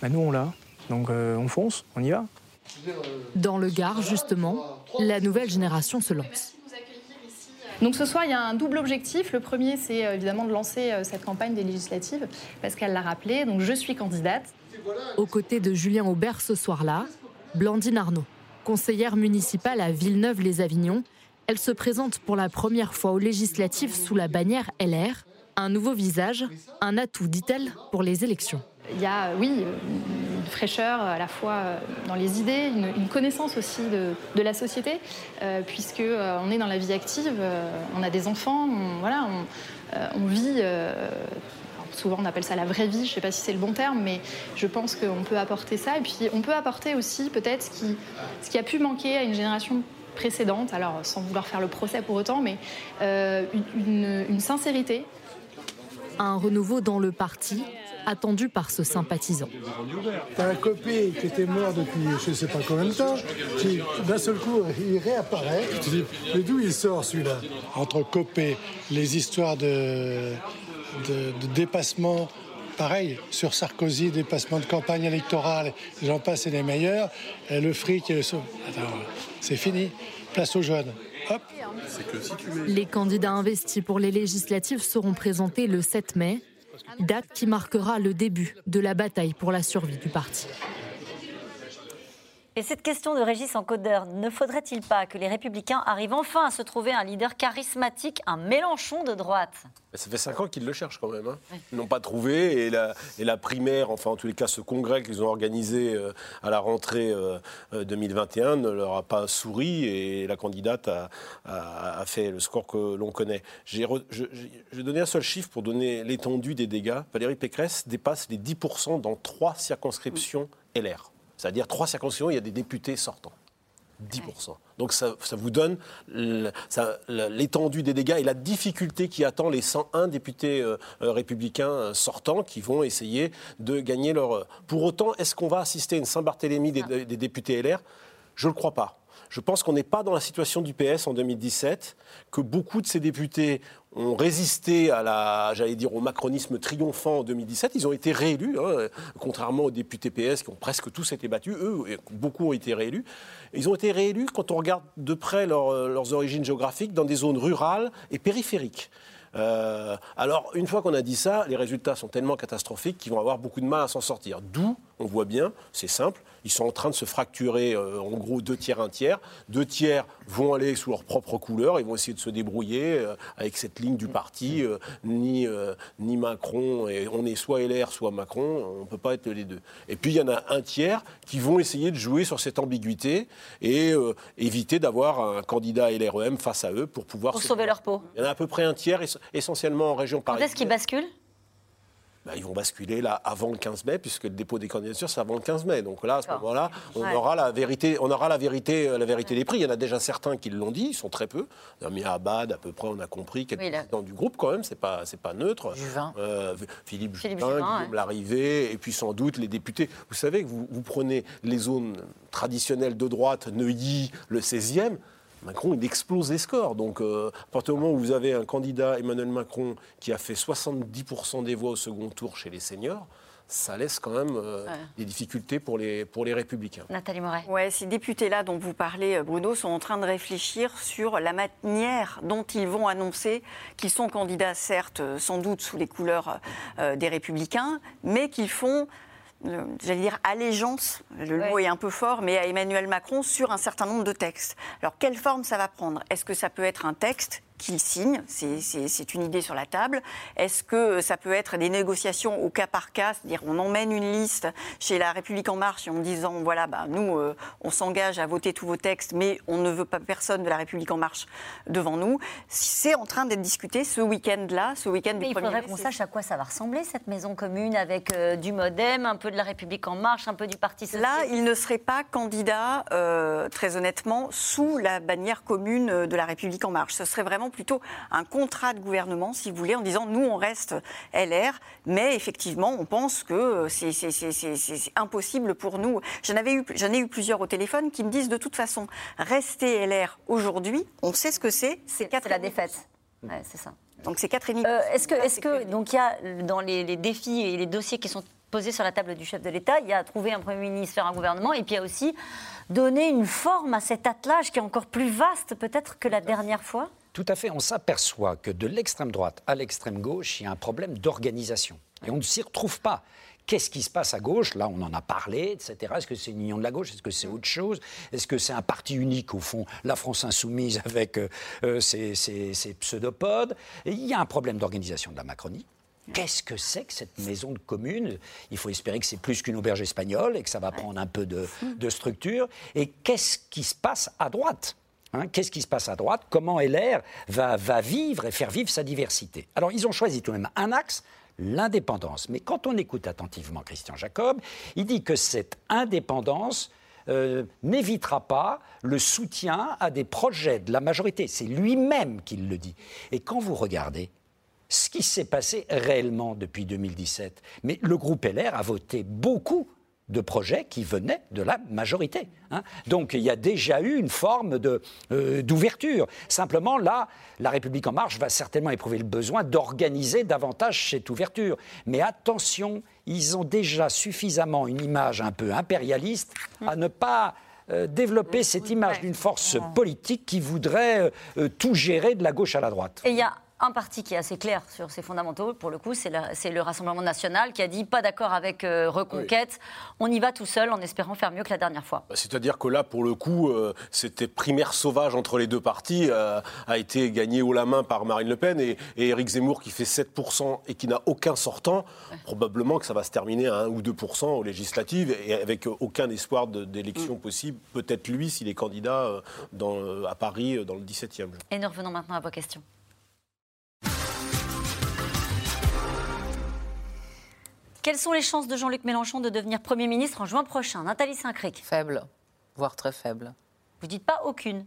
Speaker 27: Ben, nous, on l'a. Donc on fonce, on y va.
Speaker 7: Dans le Gard, justement, la nouvelle génération se lance.
Speaker 28: Donc ce soir, il y a un double objectif. Le premier, c'est euh, évidemment de lancer euh, cette campagne des législatives, parce qu'elle l'a rappelé. Donc je suis candidate.
Speaker 7: Aux côtés de Julien Aubert ce soir-là, Blandine Arnaud, conseillère municipale à Villeneuve-les-Avignon. Elle se présente pour la première fois aux législatives sous la bannière LR. Un nouveau visage, un atout, dit-elle, pour les élections
Speaker 28: il y a, oui, une fraîcheur à la fois euh, dans les idées, une, connaissance aussi de, la société, euh, puisque euh, on est dans la vie active, on a des enfants, on, voilà, on, vit. souvent on appelle ça la vraie vie, je ne sais pas si c'est le bon terme, mais je pense qu'on peut apporter ça. Et puis on peut apporter aussi peut-être ce qui, a pu manquer à une génération précédente, alors sans vouloir faire le procès pour autant, mais une sincérité.
Speaker 7: Un renouveau dans le parti, attendu par ce sympathisant.
Speaker 26: T'as un copé qui était mort depuis je ne sais pas combien de temps, qui d'un seul coup il réapparaît. Tu dis, mais d'où il sort celui-là? Entre Copé, les histoires de, dépassement, pareil, sur Sarkozy, dépassement de campagne électorale, j'en passe et les meilleurs, le fric et le c'est fini. Place aux jeunes.
Speaker 7: Les candidats investis pour les législatives seront présentés le 7 mai date qui marquera le début de la bataille pour la survie du parti.
Speaker 1: Et cette question de Régis en codeur, ne faudrait-il pas que les Républicains arrivent enfin à se trouver un leader charismatique, un Mélenchon de droite?
Speaker 5: Ça fait cinq ans qu'ils le cherchent quand même. hein. Ils n'ont pas trouvé. Et la, et la primaire, enfin en tous les cas ce congrès qu'ils ont organisé euh, à la rentrée euh, euh, 2021 ne leur a pas souri et la candidate a, a- a fait le score que l'on connaît. J'ai donné un seul chiffre pour donner l'étendue des dégâts. Valérie Pécresse dépasse les 10% dans trois circonscriptions LR. C'est-à-dire trois circonscriptions, il y a des députés sortants. 10%. Donc ça, ça vous donne l'étendue des dégâts et la difficulté qui attend les 101 députés euh, euh, républicains euh, sortants qui vont essayer de gagner leur... Pour autant, est-ce qu'on va assister à une Saint-Barthélemy des, des députés LR Je ne le crois pas. Je pense qu'on n'est pas dans la situation du PS en 2017, que beaucoup de ces députés ont résisté à la, j'allais dire, au macronisme triomphant en 2017. Ils ont été réélus, hein, contrairement aux députés PS qui ont presque tous été battus. Eux, beaucoup ont été réélus. Ils ont été réélus, quand on regarde de près leur- leurs origines géographiques, dans des zones rurales et périphériques. Euh, alors, une fois qu'on a dit ça, les résultats sont tellement catastrophiques qu'ils vont avoir beaucoup de mal à s'en sortir. D'où, on voit bien, c'est simple, ils sont en train de se fracturer euh, en gros deux tiers, un tiers. Deux tiers vont aller sous leur propre couleur, ils vont essayer de se débrouiller euh, avec cette ligne du parti, euh, ni, ni Macron, et on est soit LR, soit Macron, on ne peut pas être les deux. Et puis il y en a un tiers qui vont essayer de jouer sur cette ambiguïté et éviter d'avoir un candidat LREM face à eux pour pouvoir...
Speaker 1: Pour sauver leur peau.
Speaker 5: il y en a à peu près un tiers, ess- essentiellement en région
Speaker 1: Quand
Speaker 5: parisienne.
Speaker 1: est-ce qu'ils basculent
Speaker 5: Bah, ils vont basculer là avant le 15 mai, puisque le dépôt des candidatures c'est avant le 15 mai. Donc là, à ce moment-là, on
Speaker 1: Ouais.
Speaker 5: aura la vérité, on aura la vérité, euh, la vérité des prix. Il y en a déjà certains qui l'ont dit, ils sont très peu. Damien Abad, à peu près, on a compris, quelques
Speaker 1: Oui,
Speaker 5: présidents du groupe quand même, c'est pas, c'est pas neutre.
Speaker 2: Juvin.
Speaker 5: Euh, Philippe,
Speaker 1: Philippe
Speaker 5: Juvin,
Speaker 1: Juvin,
Speaker 5: Guillaume
Speaker 1: ouais.
Speaker 5: Larrivé, et puis sans doute les députés. Vous savez que vous, vous prenez les zones traditionnelles de droite, Neuilly, le 16e. Macron, il explose les scores. Donc, euh, à partir du moment où vous avez un candidat, Emmanuel Macron, qui a fait 70% des voix au second tour chez les seniors, ça laisse quand même euh,
Speaker 1: Ouais.
Speaker 5: des difficultés pour les, pour les républicains.
Speaker 1: Nathalie Moret.
Speaker 4: Ouais, ces députés-là dont vous parlez, euh, Bruno, sont en train de réfléchir sur la manière dont ils vont annoncer qu'ils sont candidats, certes, sans doute sous les couleurs euh, des Républicains, mais qu'ils font, j'allais dire, allégeance, le mot est un peu fort, mais à Emmanuel Macron sur un certain nombre de textes. Alors, quelle forme ça va prendre? Est-ce que ça peut être un texte qu'il signe, c'est- une idée sur la table. Est-ce que ça peut être des négociations au cas par cas, c'est-à-dire on emmène une liste chez la République en marche en disant voilà, bah, nous euh, on s'engage à voter tous vos textes, mais on ne veut pas personne de la République en marche devant nous. C'est en train d'être discuté ce week-end-là, ce week-end du
Speaker 1: il
Speaker 4: 1er
Speaker 1: faudrait qu'on sache à quoi ça va ressembler, cette maison commune, avec euh, du Modem, un peu de la République En Marche, un peu du Parti Socialiste.
Speaker 4: Là, il ne serait pas candidat, euh, très honnêtement, sous la bannière commune de la République en marche. Ce serait vraiment plutôt un contrat de gouvernement, si vous voulez, en disant nous, on reste LR, mais effectivement, on pense que euh, c'est- impossible pour nous. J'en eu, ai eu plusieurs au téléphone qui me disent de toute façon, rester LR aujourd'hui, on sait ce que c'est, c'est
Speaker 1: la défaite. Ouais, c'est ça.
Speaker 4: Donc c'est 4,5
Speaker 1: Euh, est-ce que, est-ce que, donc il y a dans les, les défis et les dossiers qui sont posés sur la table du chef de l'État, il y a trouver un Premier ministre, faire un gouvernement, et puis il y a aussi donner une forme à cet attelage qui est encore plus vaste peut-être que la dernière fois?
Speaker 3: Tout à fait. On s'aperçoit que de l'extrême droite à l'extrême gauche, il y a un problème d'organisation. Et on ne s'y retrouve pas. Qu'est-ce qui se passe à gauche? Là, on en a parlé, etc. Est-ce que c'est une union de la gauche? Est-ce que c'est autre chose? Est-ce que c'est un parti unique, au fond, la France insoumise avec euh, euh, ses, ses- ses pseudopodes? Et Il y a un problème d'organisation de la Macronie. Qu'est-ce que c'est que cette maison de commune? Il faut espérer que c'est plus qu'une auberge espagnole et que ça va prendre un peu de, de structure. Et qu'est-ce qui se passe à droite? Hein, Qu'est-ce qui se passe à droite? Comment LR va, vivre et faire vivre sa diversité? Alors, ils ont choisi tout de même un axe, l'indépendance. Mais quand on écoute attentivement Christian Jacob, il dit que cette indépendance euh, n'évitera pas le soutien à des projets de la majorité. C'est lui-même qui le dit. Et quand vous regardez ce qui s'est passé réellement depuis 2017, mais le groupe LR a voté beaucoup de projets qui venaient de la majorité. hein. Donc il y a déjà eu une forme de, euh, d'ouverture. Simplement, là, la République en marche va certainement éprouver le besoin d'organiser davantage cette ouverture. Mais attention, ils ont déjà suffisamment une image un peu impérialiste à ne pas euh, développer cette image d'une force politique qui voudrait euh, euh, tout gérer de la gauche à la droite.
Speaker 1: Et il y a un parti qui est assez clair sur ses fondamentaux, pour le coup, c'est le Rassemblement national qui a dit pas d'accord avec euh, Reconquête, on y va tout seul en espérant faire mieux que la dernière fois.
Speaker 5: Bah, C'est-à-dire que là, pour le coup, euh, c'était primaire sauvage entre les deux partis, euh, a été gagné haut la main par Marine Le Pen et, et Éric Zemmour qui fait 7% et qui n'a aucun sortant. Probablement que ça va se terminer à 1 ou 2% aux législatives et avec euh, aucun espoir d'élection possible. Peut-être lui s'il est candidat dans, à Paris dans le 17e.
Speaker 1: Et nous revenons maintenant à vos questions. Quelles sont les chances de Jean-Luc Mélenchon de devenir Premier ministre en juin prochain? Nathalie Saint-Cric
Speaker 2: Faible, voire très faible.
Speaker 1: Vous dites pas aucune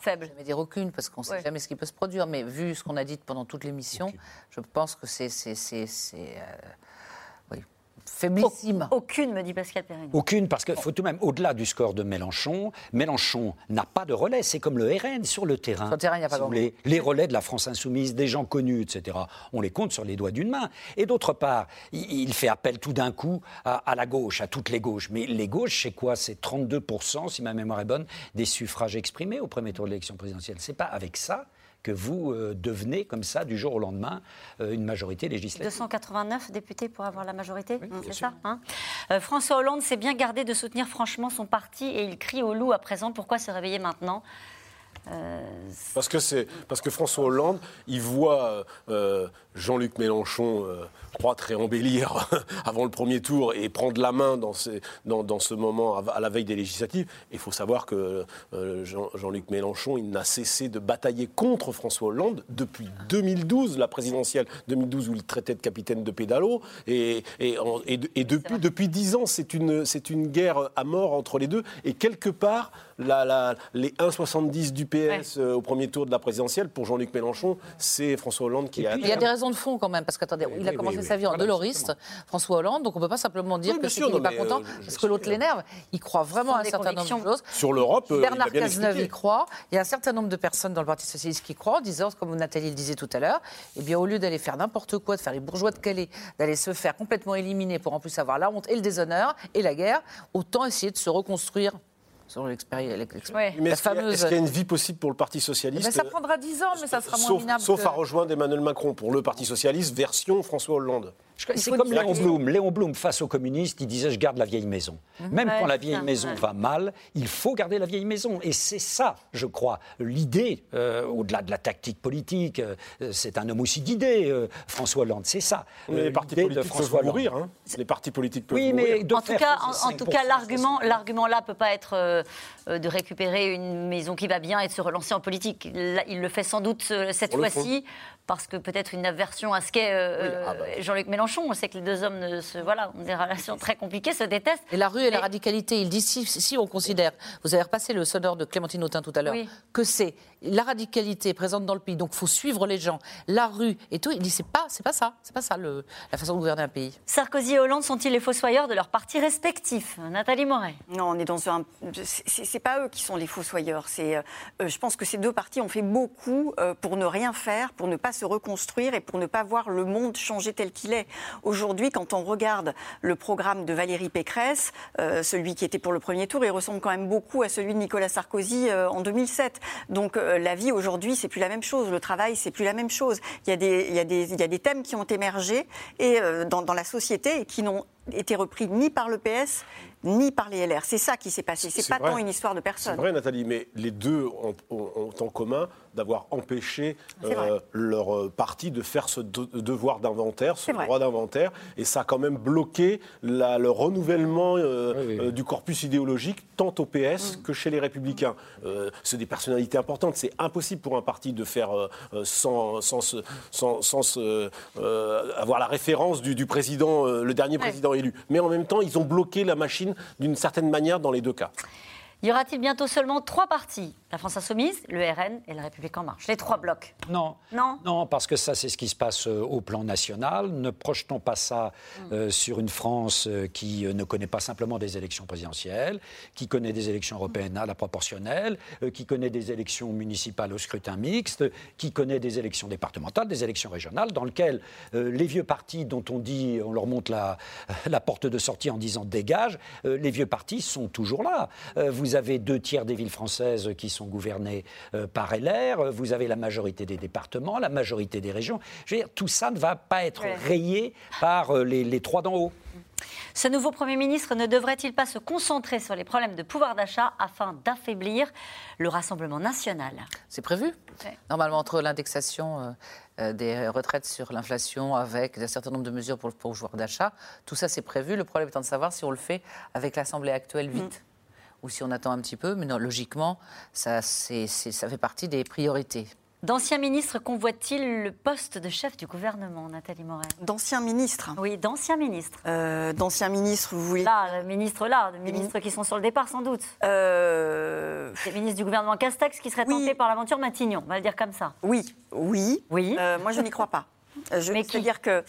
Speaker 1: Faible.
Speaker 2: Je ne vais dire aucune, parce qu'on ne sait
Speaker 1: Ouais.
Speaker 2: jamais ce qui peut se produire. Mais vu ce qu'on a dit pendant toute l'émission, je pense que c'est. c'est- c'est- c'est, euh, oui, faiblissime.
Speaker 1: Aucune, me dit Pascal Perrin.
Speaker 3: Aucune, parce qu'il faut tout de même, au-delà du score de Mélenchon, Mélenchon n'a pas de relais. C'est comme le RN sur le terrain.
Speaker 2: Sur le terrain, il n'y a pas
Speaker 3: Si
Speaker 2: grand
Speaker 3: voulez, Les relais de la France insoumise, des gens connus, etc., on les compte sur les doigts d'une main. Et d'autre part, il, il fait appel tout d'un coup à, à la gauche, à toutes les gauches. Mais les gauches, c'est quoi? C'est 32%, si ma mémoire est bonne, des suffrages exprimés au premier tour de l'élection présidentielle. C'est pas avec ça que vous euh, devenez, comme ça, du jour au lendemain, euh, une majorité législative.
Speaker 1: 289 députés pour avoir la majorité, c'est
Speaker 3: bien
Speaker 1: ça hein Euh, François Hollande s'est bien gardé de soutenir franchement son parti et il crie au loup à présent. Pourquoi se réveiller maintenant Euh,
Speaker 5: Parce que, c'est, parce que François Hollande, il voit euh, Jean-Luc Mélenchon euh, croître et embellir avant le premier tour et prendre la main dans, ces- dans, dans ce moment à, à la veille des législatives. Il faut savoir que euh, Jean, Jean-Luc Mélenchon, il n'a cessé de batailler contre François Hollande depuis 2012, la présidentielle 2012 où il traitait de capitaine de pédalo. Et, et, en- et de- et depuis, depuis 10 ans, c'est une, guerre à mort entre les deux. Et quelque part, la- la- les 1,70 du PS euh, au premier tour de la présidentielle, pour Jean-Luc Mélenchon, c'est François Hollande qui a...
Speaker 2: Il y a des raisons de fond quand même, parce qu'attendez, il a
Speaker 5: oui,
Speaker 2: commencé
Speaker 5: oui,
Speaker 2: sa vie en
Speaker 5: voilà,
Speaker 2: doloriste, François Hollande, donc on ne peut pas simplement dire
Speaker 5: Oui,
Speaker 2: que
Speaker 5: sûr,
Speaker 2: qu'il n'est pas content,
Speaker 5: euh,
Speaker 2: parce que l'autre l'énerve. Il croit vraiment à un certain nombre de choses.
Speaker 5: Sur l'Europe, euh, il
Speaker 2: Bernard Cazeneuve y croit. Il y a un certain nombre de personnes dans le Parti Socialiste qui croient, en disant, comme Nathalie le disait tout à l'heure, eh bien, au lieu d'aller faire n'importe quoi, de faire les bourgeois de Calais, d'aller se faire complètement éliminer pour en plus avoir la honte et le déshonneur et la guerre, autant essayer de se reconstruire. Selon l'expérience.
Speaker 5: Mais
Speaker 2: La
Speaker 5: est-ce qu'il y, a-
Speaker 2: fameuse.
Speaker 5: est-ce qu'il y a une vie possible pour le Parti
Speaker 2: Eh
Speaker 5: socialiste
Speaker 2: ben, ça prendra 10 ans, mais ça sera moins
Speaker 5: Sauf,
Speaker 2: minable.
Speaker 5: sauf
Speaker 2: que-
Speaker 5: à rejoindre Emmanuel Macron pour le Parti socialiste, version François Hollande.
Speaker 3: C'est comme Léon Blum. Léon Blum, face aux communistes, il disait Je garde la vieille maison.
Speaker 2: Mhm.
Speaker 3: Même
Speaker 5: Ouais,
Speaker 3: quand la vieille
Speaker 5: ça,
Speaker 3: maison
Speaker 5: ouais.
Speaker 3: va mal, il faut garder la vieille maison. Et c'est ça, je crois, l'idée, euh, au-delà de la tactique politique. euh, c'est un homme aussi d'idées, euh, François Hollande. C'est ça. Euh,
Speaker 5: les partis
Speaker 3: de
Speaker 5: politiques peuvent mourir. hein. Les partis politiques peuvent
Speaker 3: Oui,
Speaker 5: mourir.
Speaker 3: mais de
Speaker 1: en tout cas, en, en tout
Speaker 3: 5%,
Speaker 1: cas, l'argument, l'argument là peut pas être euh, euh, de récupérer une maison qui va bien et de se relancer en politique. Là, il le fait sans doute euh, cette fois-ci parce que peut-être une aversion à ce qu'est euh,
Speaker 2: ah bah.
Speaker 1: euh, Jean-Luc Mélenchon. On sait que les deux hommes ne se, voilà, ont des relations très compliquées, se détestent.
Speaker 2: Et la rue et la radicalité, il dit si, si on considère, vous avez repassé le sonore de Clémentine Autain tout à l'heure,
Speaker 1: Oui.
Speaker 2: que c'est la radicalité présente dans le pays, donc il faut suivre les gens, la rue et tout, il dit c'est pas, c'est pas ça, c'est pas ça le- la façon de gouverner un pays.
Speaker 1: Sarkozy et Hollande sont-ils les fossoyeurs de leurs partis respectifs Nathalie Moret.
Speaker 4: Non, on est dans un. C'est c'est pas eux qui sont les fossoyeurs. C'est. euh, je pense que ces deux partis ont fait beaucoup euh, pour ne rien faire, pour ne pas se reconstruire et pour ne pas voir le monde changer tel qu'il est. Aujourd'hui, quand on regarde le programme de Valérie Pécresse, euh, celui qui était pour le premier tour, il ressemble quand même beaucoup à celui de Nicolas Sarkozy euh, en 2007. Donc euh, la vie aujourd'hui, c'est plus la même chose. Le travail, c'est plus la même chose. Il y a des, y y a des thèmes qui ont émergé et euh, dans, dans la société et qui n'ont été repris ni par le PS ni par les LR. C'est ça qui s'est passé. C'est
Speaker 5: C'est
Speaker 4: pas
Speaker 5: vrai.
Speaker 4: tant une histoire de
Speaker 5: C'est
Speaker 4: personne.
Speaker 5: vrai, Nathalie, mais les deux ont, ont- ont en commun d'avoir empêché euh, leur euh, parti de faire ce de- devoir d'inventaire, ce droit d'inventaire, et ça a quand même bloqué la- le renouvellement euh, euh, du corpus idéologique, tant au PS
Speaker 4: Mm.
Speaker 5: que chez les Républicains. Euh, c'est des personnalités importantes. C'est impossible pour un parti de faire sans, sans, euh, avoir la référence du, du président, euh, le dernier
Speaker 1: Ouais.
Speaker 5: président élu. Mais en même temps, ils ont bloqué la machine d'une certaine manière dans les deux cas.
Speaker 1: Y aura-t-il bientôt seulement trois partis La France Insoumise, le RN et la République En Marche. Les trois blocs.
Speaker 3: Non.
Speaker 1: Non?
Speaker 3: Non, parce que ça, c'est ce qui se passe euh, au plan national. Ne projetons pas ça euh, sur une France euh, qui ne connaît pas simplement des élections présidentielles, qui connaît des élections européennes à la proportionnelle, qui connaît des élections municipales au scrutin mixte, qui connaît des élections départementales, des élections régionales, dans lesquelles les vieux partis dont on dit, on leur monte la, la porte de sortie en disant dégage, les vieux partis sont toujours là. Vous avez deux tiers des villes françaises qui sont gouvernés euh, par LR, vous avez la majorité des départements, la majorité des régions. Je veux dire, tout ça ne va pas être
Speaker 1: Ouais.
Speaker 3: rayé par euh, les, les trois d'en haut.
Speaker 1: Ce nouveau Premier ministre ne devrait-il pas se concentrer sur les problèmes de pouvoir d'achat afin d'affaiblir le Rassemblement national?
Speaker 2: C'est prévu
Speaker 1: Ouais.
Speaker 2: Normalement, entre l'indexation euh, euh, des retraites sur l'inflation avec un certain nombre de mesures pour le pouvoir d'achat, tout ça c'est prévu. Le problème étant de savoir si on le fait avec l'Assemblée actuelle vite ou si on attend un petit peu. Mais non, logiquement, ça, c'est- c'est- ça fait partie des priorités.
Speaker 1: D'anciens ministres convoitent-ils le poste de chef du gouvernement, Nathalie Morel?
Speaker 4: D'anciens ministres?
Speaker 1: Oui, d'anciens ministres.
Speaker 4: Euh, D'anciens ministres, vous voulez
Speaker 1: Là, le ministre là, les ministres qui sont sur le départ sans doute.
Speaker 4: Euh,
Speaker 1: Les ministres du gouvernement Castex qui seraient tentés par l'aventure Matignon, on va le dire comme ça.
Speaker 4: Oui, oui.
Speaker 1: Oui.
Speaker 4: Euh, moi, je n'y crois pas. Euh, Je, C'est-à-dire que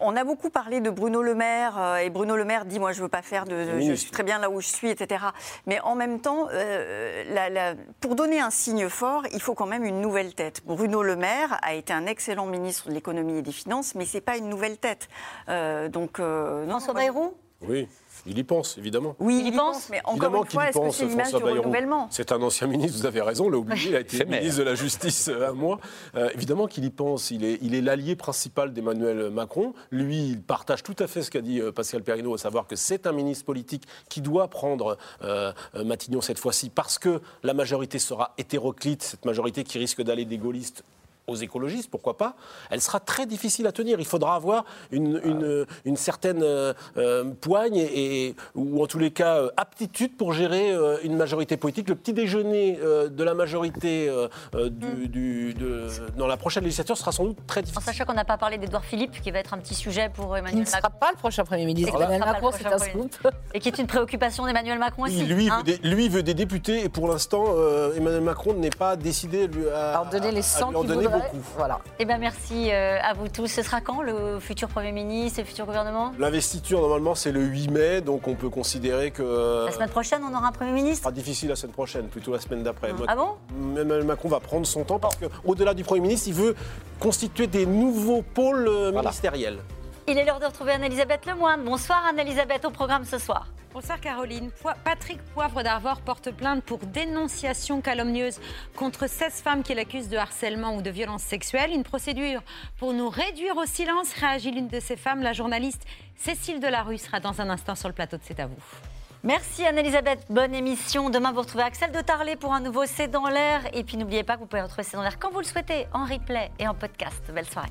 Speaker 4: on a beaucoup parlé de Bruno Le Maire euh, et Bruno Le Maire dit moi je veux pas faire de, je suis très bien là où je suis etc. Mais en même temps, euh, la- la- pour donner un signe fort, il faut quand même une nouvelle tête. Bruno Le Maire a été un excellent ministre de l'économie et des finances, mais c'est pas une nouvelle tête. Euh, donc euh, non,
Speaker 1: François Bayrou?
Speaker 5: Oui, il y pense, évidemment.
Speaker 4: Oui, il y pense, mais encore
Speaker 5: Évidemment
Speaker 4: une fois,
Speaker 5: qu'il y
Speaker 4: est-ce que
Speaker 5: pense,
Speaker 4: c'est l'image
Speaker 5: François
Speaker 4: du
Speaker 5: Bayrou.
Speaker 4: renouvellement?
Speaker 5: C'est un ancien ministre, vous avez raison, on l'a oublié, il a été ministre de la Justice euh, un mois. Euh, évidemment qu'il y pense, il est il est l'allié principal d'Emmanuel Macron. Lui, il partage tout à fait ce qu'a dit euh, Pascal Perrineau, à savoir que c'est un ministre politique qui doit prendre euh, Matignon cette fois-ci, parce que la majorité sera hétéroclite, cette majorité qui risque d'aller des gaullistes aux écologistes, pourquoi pas, elle sera très difficile à tenir. Il faudra avoir une, une, une certaine euh, euh, poigne et, et- ou en tous les cas euh, aptitude pour gérer euh, une majorité politique. Le petit déjeuner euh, de la majorité du, du- de- dans la prochaine législature sera sans doute très
Speaker 1: En
Speaker 5: difficile.
Speaker 1: sachant qu'on n'a pas parlé d'Edouard Philippe, qui va être un petit sujet pour
Speaker 2: Il
Speaker 1: Emmanuel
Speaker 2: ne sera
Speaker 1: Macron.
Speaker 2: pas le prochain Premier ministre. Emmanuel
Speaker 1: sera pas le
Speaker 2: Macron, c'est un
Speaker 1: prochain Premier
Speaker 2: scoop.
Speaker 1: Et qui est une préoccupation d'Emmanuel Macron aussi.
Speaker 5: lui,
Speaker 1: hein.
Speaker 5: veut des, lui veut des députés et pour l'instant, euh, Emmanuel Macron n'est pas décidé lui, à,
Speaker 2: Alors, donner les
Speaker 5: à
Speaker 2: 100
Speaker 5: lui en
Speaker 2: qu'il
Speaker 5: donner
Speaker 2: voudrait.
Speaker 5: Beaucoup.
Speaker 2: Voilà.
Speaker 1: Eh bien, merci euh, à vous tous. Ce sera quand le futur Premier ministre et le futur gouvernement?
Speaker 5: L'investiture, normalement, c'est le 8 mai, donc on peut considérer que... euh,
Speaker 1: La semaine prochaine, on aura un Premier ministre?
Speaker 5: Ce sera difficile la semaine prochaine, plutôt la semaine d'après.
Speaker 1: Ah bon?
Speaker 5: Emmanuel Macron va prendre son temps parce qu'au-delà du Premier ministre, il veut constituer des nouveaux pôles euh, ministériels.
Speaker 1: Il est l'heure de retrouver Anne-Elisabeth Lemoine. Bonsoir Anne-Elisabeth au programme ce soir.
Speaker 29: Bonsoir Caroline. Patrick Poivre d'Arvor porte plainte pour dénonciation calomnieuse contre 16 femmes qu'il accuse de harcèlement ou de violence sexuelle. Une procédure pour nous réduire au silence, réagit l'une de ces femmes. La journaliste Cécile Delarue sera dans un instant sur le plateau de C'est à vous.
Speaker 1: Merci Anne-Elisabeth, bonne émission. Demain, vous retrouvez Axel de Tarlet pour un nouveau C'est dans l'air. Et puis n'oubliez pas que vous pouvez retrouver C'est dans l'air quand vous le souhaitez, en replay et en podcast. Belle soirée.